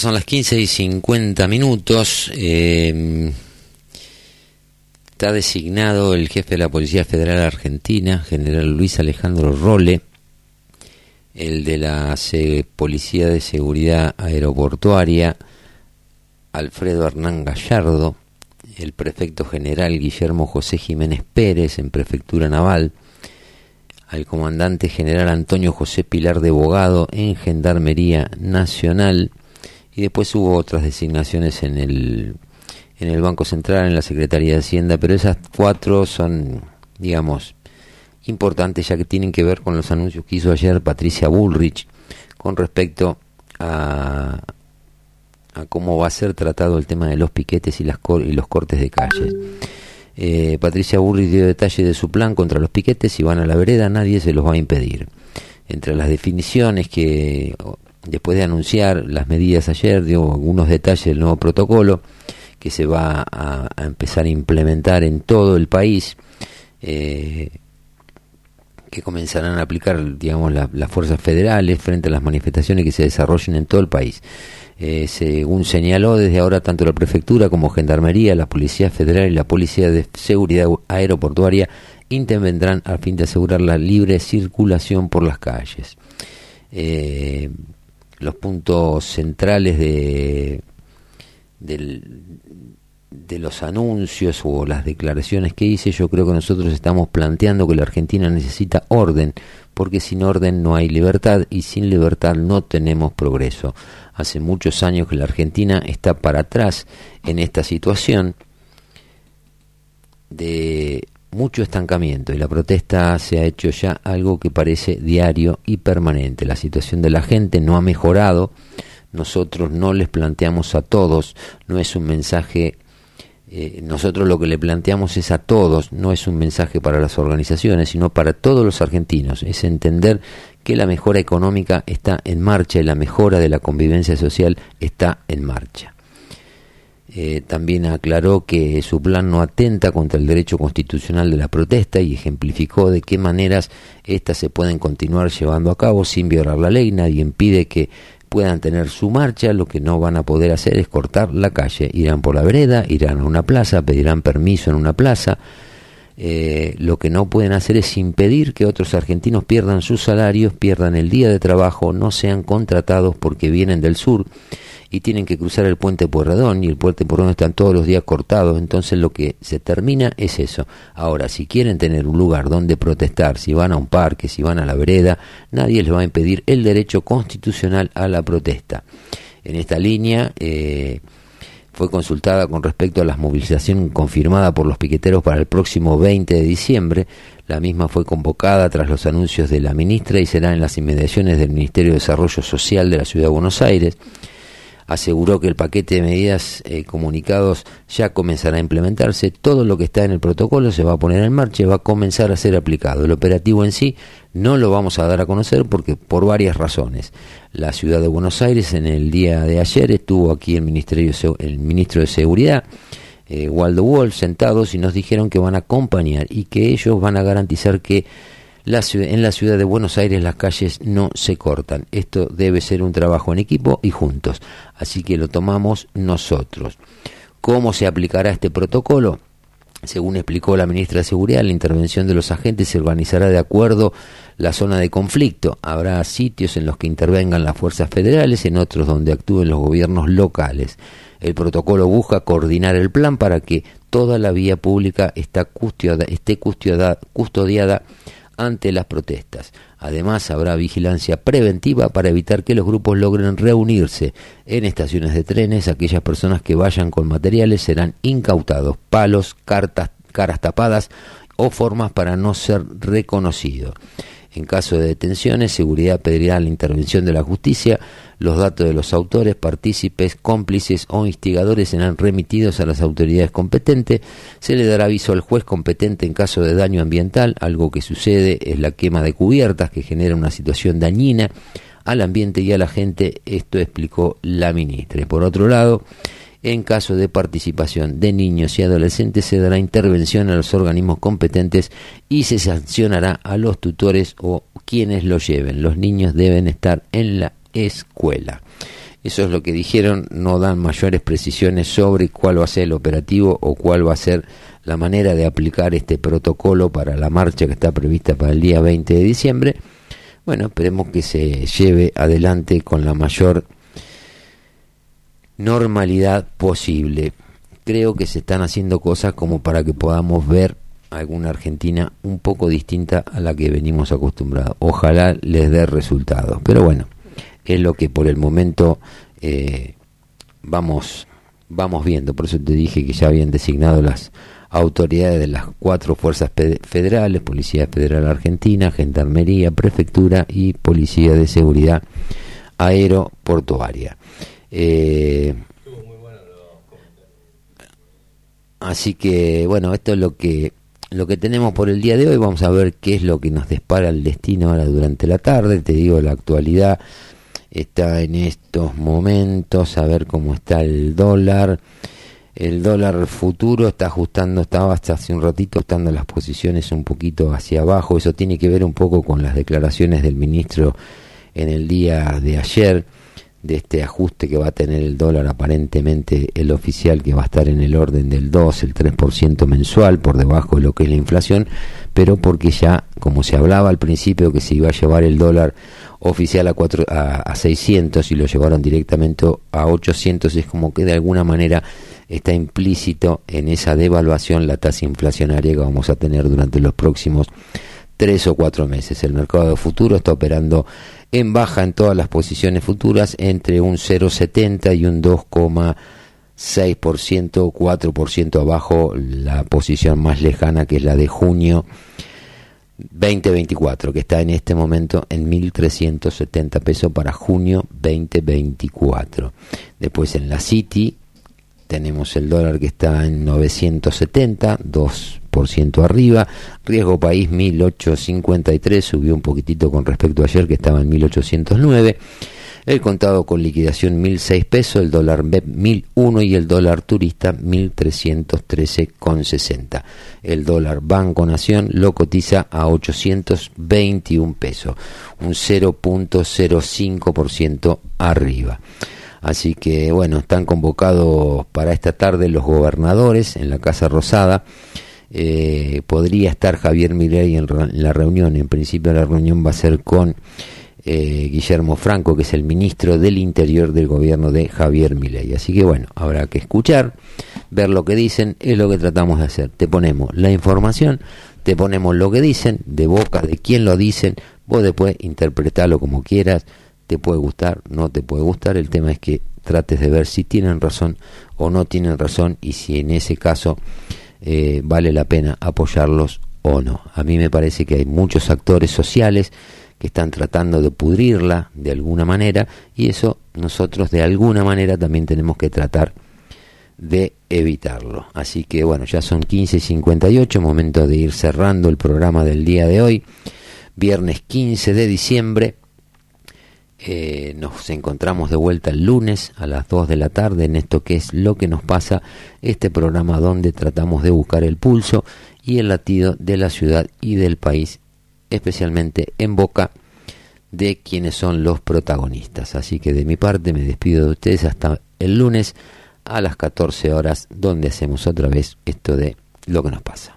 Speaker 2: son las 15 y 50 minutos. eh, está designado el jefe de la Policía Federal Argentina, general Luis Alejandro Role, el de la Policía de Seguridad Aeroportuaria, Alfredo Hernán Gallardo, el prefecto general Guillermo José Jiménez Pérez en Prefectura Naval, al comandante general Antonio José Pilar de Bogado en Gendarmería Nacional y después hubo otras designaciones en el en el Banco Central, en la Secretaría de Hacienda, pero esas cuatro son, digamos, importantes ya que tienen que ver con los anuncios que hizo ayer Patricia Bullrich con respecto a, a cómo va a ser tratado el tema de los piquetes y, las y los cortes de calles. Eh, Patricia Bullrich dio detalle de su plan contra los piquetes, si van a la vereda nadie se los va a impedir. Entre las definiciones que, después de anunciar las medidas ayer, dio algunos detalles del nuevo protocolo que se va a, empezar a implementar en todo el país. eh, que comenzarán a aplicar, digamos, la- las fuerzas federales frente a las manifestaciones que se desarrollen en todo el país. Eh, según señaló, desde ahora tanto la prefectura como Gendarmería, la Policía Federal y la Policía de Seguridad Aeroportuaria intervendrán a fin de asegurar la libre circulación por las calles. Eh, los puntos centrales de, del, de los anuncios o las declaraciones que hice, yo creo que nosotros estamos planteando que la Argentina necesita orden, porque sin orden no hay libertad y sin libertad no tenemos progreso. Hace muchos años que la Argentina está para atrás en esta situación de mucho estancamiento y la protesta se ha hecho ya algo que parece diario y permanente. La situación de la gente no ha mejorado. Nosotros no les planteamos a todos, no es un mensaje eh, nosotros lo que le planteamos es a todos, no es un mensaje para las organizaciones, sino para todos los argentinos, es entender que la mejora económica está en marcha y la mejora de la convivencia social está en marcha. Eh, también aclaró que su plan no atenta contra el derecho constitucional de la protesta y ejemplificó de qué maneras éstas se pueden continuar llevando a cabo sin violar la ley. Nadie impide que puedan tener su marcha, lo que no van a poder hacer es cortar la calle. Irán por la vereda, irán a una plaza, pedirán permiso en una plaza. Eh, lo que no pueden hacer es impedir que otros argentinos pierdan sus salarios, pierdan el día de trabajo, no sean contratados porque vienen del sur y tienen que cruzar el puente Pueyrredón y el puente Pueyrredón están todos los días cortados, entonces lo que se termina es eso. Ahora, si quieren tener un lugar donde protestar, si van a un parque, si van a la vereda, nadie les va a impedir el derecho constitucional a la protesta. En esta línea eh, fue consultada con respecto a la movilización confirmada por los piqueteros para el próximo 20 de diciembre. La misma fue convocada tras los anuncios de la ministra y será en las inmediaciones del Ministerio de Desarrollo Social de la Ciudad de Buenos Aires aseguró que el paquete de medidas eh, comunicados ya comenzará a implementarse, todo lo que está en el protocolo se va a poner en marcha y va a comenzar a ser aplicado. El operativo en sí no lo vamos a dar a conocer porque por varias razones. La ciudad de Buenos Aires en el día de ayer estuvo aquí el Ministerio el ministro de Seguridad eh, Waldo Wolf sentados y nos dijeron que van a acompañar y que ellos van a garantizar que la ciudad, en la ciudad de Buenos Aires las calles no se cortan. Esto debe ser un trabajo en equipo y juntos. Así que lo tomamos nosotros. ¿Cómo se aplicará este protocolo? Según explicó la ministra de Seguridad, la intervención de los agentes se organizará de acuerdo la zona de conflicto. Habrá sitios en los que intervengan las fuerzas federales, en otros donde actúen los gobiernos locales. El protocolo busca coordinar el plan para que toda la vía pública está custodiada, esté custodiada, custodiada ante las protestas. Además, habrá vigilancia preventiva para evitar que los grupos logren reunirse en estaciones de trenes. Aquellas personas que vayan con materiales serán incautados, palos, cartas, caras tapadas o formas para no ser reconocidos. En caso de detenciones, seguridad pedirá la intervención de la justicia. Los datos de los autores, partícipes, cómplices o instigadores serán remitidos a las autoridades competentes. Se le dará aviso al juez competente en caso de daño ambiental. Algo que sucede es la quema de cubiertas que genera una situación dañina al ambiente y a la gente. Esto explicó la ministra. Por otro lado, en caso de participación de niños y adolescentes se dará intervención a los organismos competentes y se sancionará a los tutores o quienes lo lleven. Los niños deben estar en la escuela. Eso es lo que dijeron, no dan mayores precisiones sobre cuál va a ser el operativo o cuál va a ser la manera de aplicar este protocolo para la marcha que está prevista para el día 20 de diciembre. Bueno, esperemos que se lleve adelante con la mayor normalidad posible. Creo que se están haciendo cosas como para que podamos ver alguna Argentina un poco distinta a la que venimos acostumbrados. Ojalá les dé resultados. Pero bueno, es lo que por el momento eh, vamos, vamos viendo. Por eso te dije que ya habían designado las autoridades de las cuatro fuerzas federales, Policía Federal Argentina, Gendarmería, Prefectura y Policía de Seguridad Aeroportuaria. Eh, así que bueno, esto es lo que lo que tenemos por el día de hoy. Vamos a ver qué es lo que nos dispara el destino ahora durante la tarde. Te digo, la actualidad está en estos momentos, a ver cómo está el dólar. El dólar futuro está ajustando, estaba hasta hace un ratito estando las posiciones un poquito hacia abajo. Eso tiene que ver un poco con las declaraciones del ministro en el día de ayer de este ajuste que va a tener el dólar aparentemente el oficial que va a estar en el orden del 2, el 3% mensual por debajo de lo que es la inflación, pero porque ya como se hablaba al principio que se iba a llevar el dólar oficial a, cuatro, a, a 600 y lo llevaron directamente a 800 es como que de alguna manera está implícito en esa devaluación la tasa inflacionaria que vamos a tener durante los próximos tres o cuatro meses. El mercado de futuro está operando en baja en todas las posiciones futuras entre un 0,70 y un 2,6%, 4% abajo la posición más lejana que es la de junio 2024, que está en este momento en 1.370 pesos para junio 2024. Después en la City tenemos el dólar que está en 970, 2% arriba. Riesgo país 1853, subió un poquitito con respecto a ayer que estaba en 1809. El contado con liquidación 1006 pesos, el dólar BEP 1001 y el dólar turista 1313,60. El dólar Banco Nación lo cotiza a 821 pesos, un 0.05% arriba. Así que bueno, están convocados para esta tarde los gobernadores en la Casa Rosada. Eh, podría estar Javier Milei en, la reunión. En principio la reunión va a ser con eh, Guillermo Franco, que es el ministro del Interior del gobierno de Javier Milei. Así que bueno, habrá que escuchar, ver lo que dicen, es lo que tratamos de hacer. Te ponemos la información, te ponemos lo que dicen, de boca de quién lo dicen, vos después interpretarlo como quieras, te puede gustar, no te puede gustar, el tema es que trates de ver si tienen razón o no tienen razón y si en ese caso eh, vale la pena apoyarlos o no. A mí me parece que hay muchos actores sociales que están tratando de pudrirla de alguna manera y eso nosotros de alguna manera también tenemos que tratar de evitarlo. Así que bueno, ya son 15.58, momento de ir cerrando el programa del día de hoy, viernes 15 de diciembre. Eh, nos encontramos de vuelta el lunes a las 2 de la tarde en esto que es lo que nos pasa, este programa donde tratamos de buscar el pulso y el latido de la ciudad y del país, especialmente en boca de quienes son los protagonistas. Así que de mi parte me despido de ustedes hasta el lunes a las 14 horas donde hacemos otra vez esto de lo que nos pasa.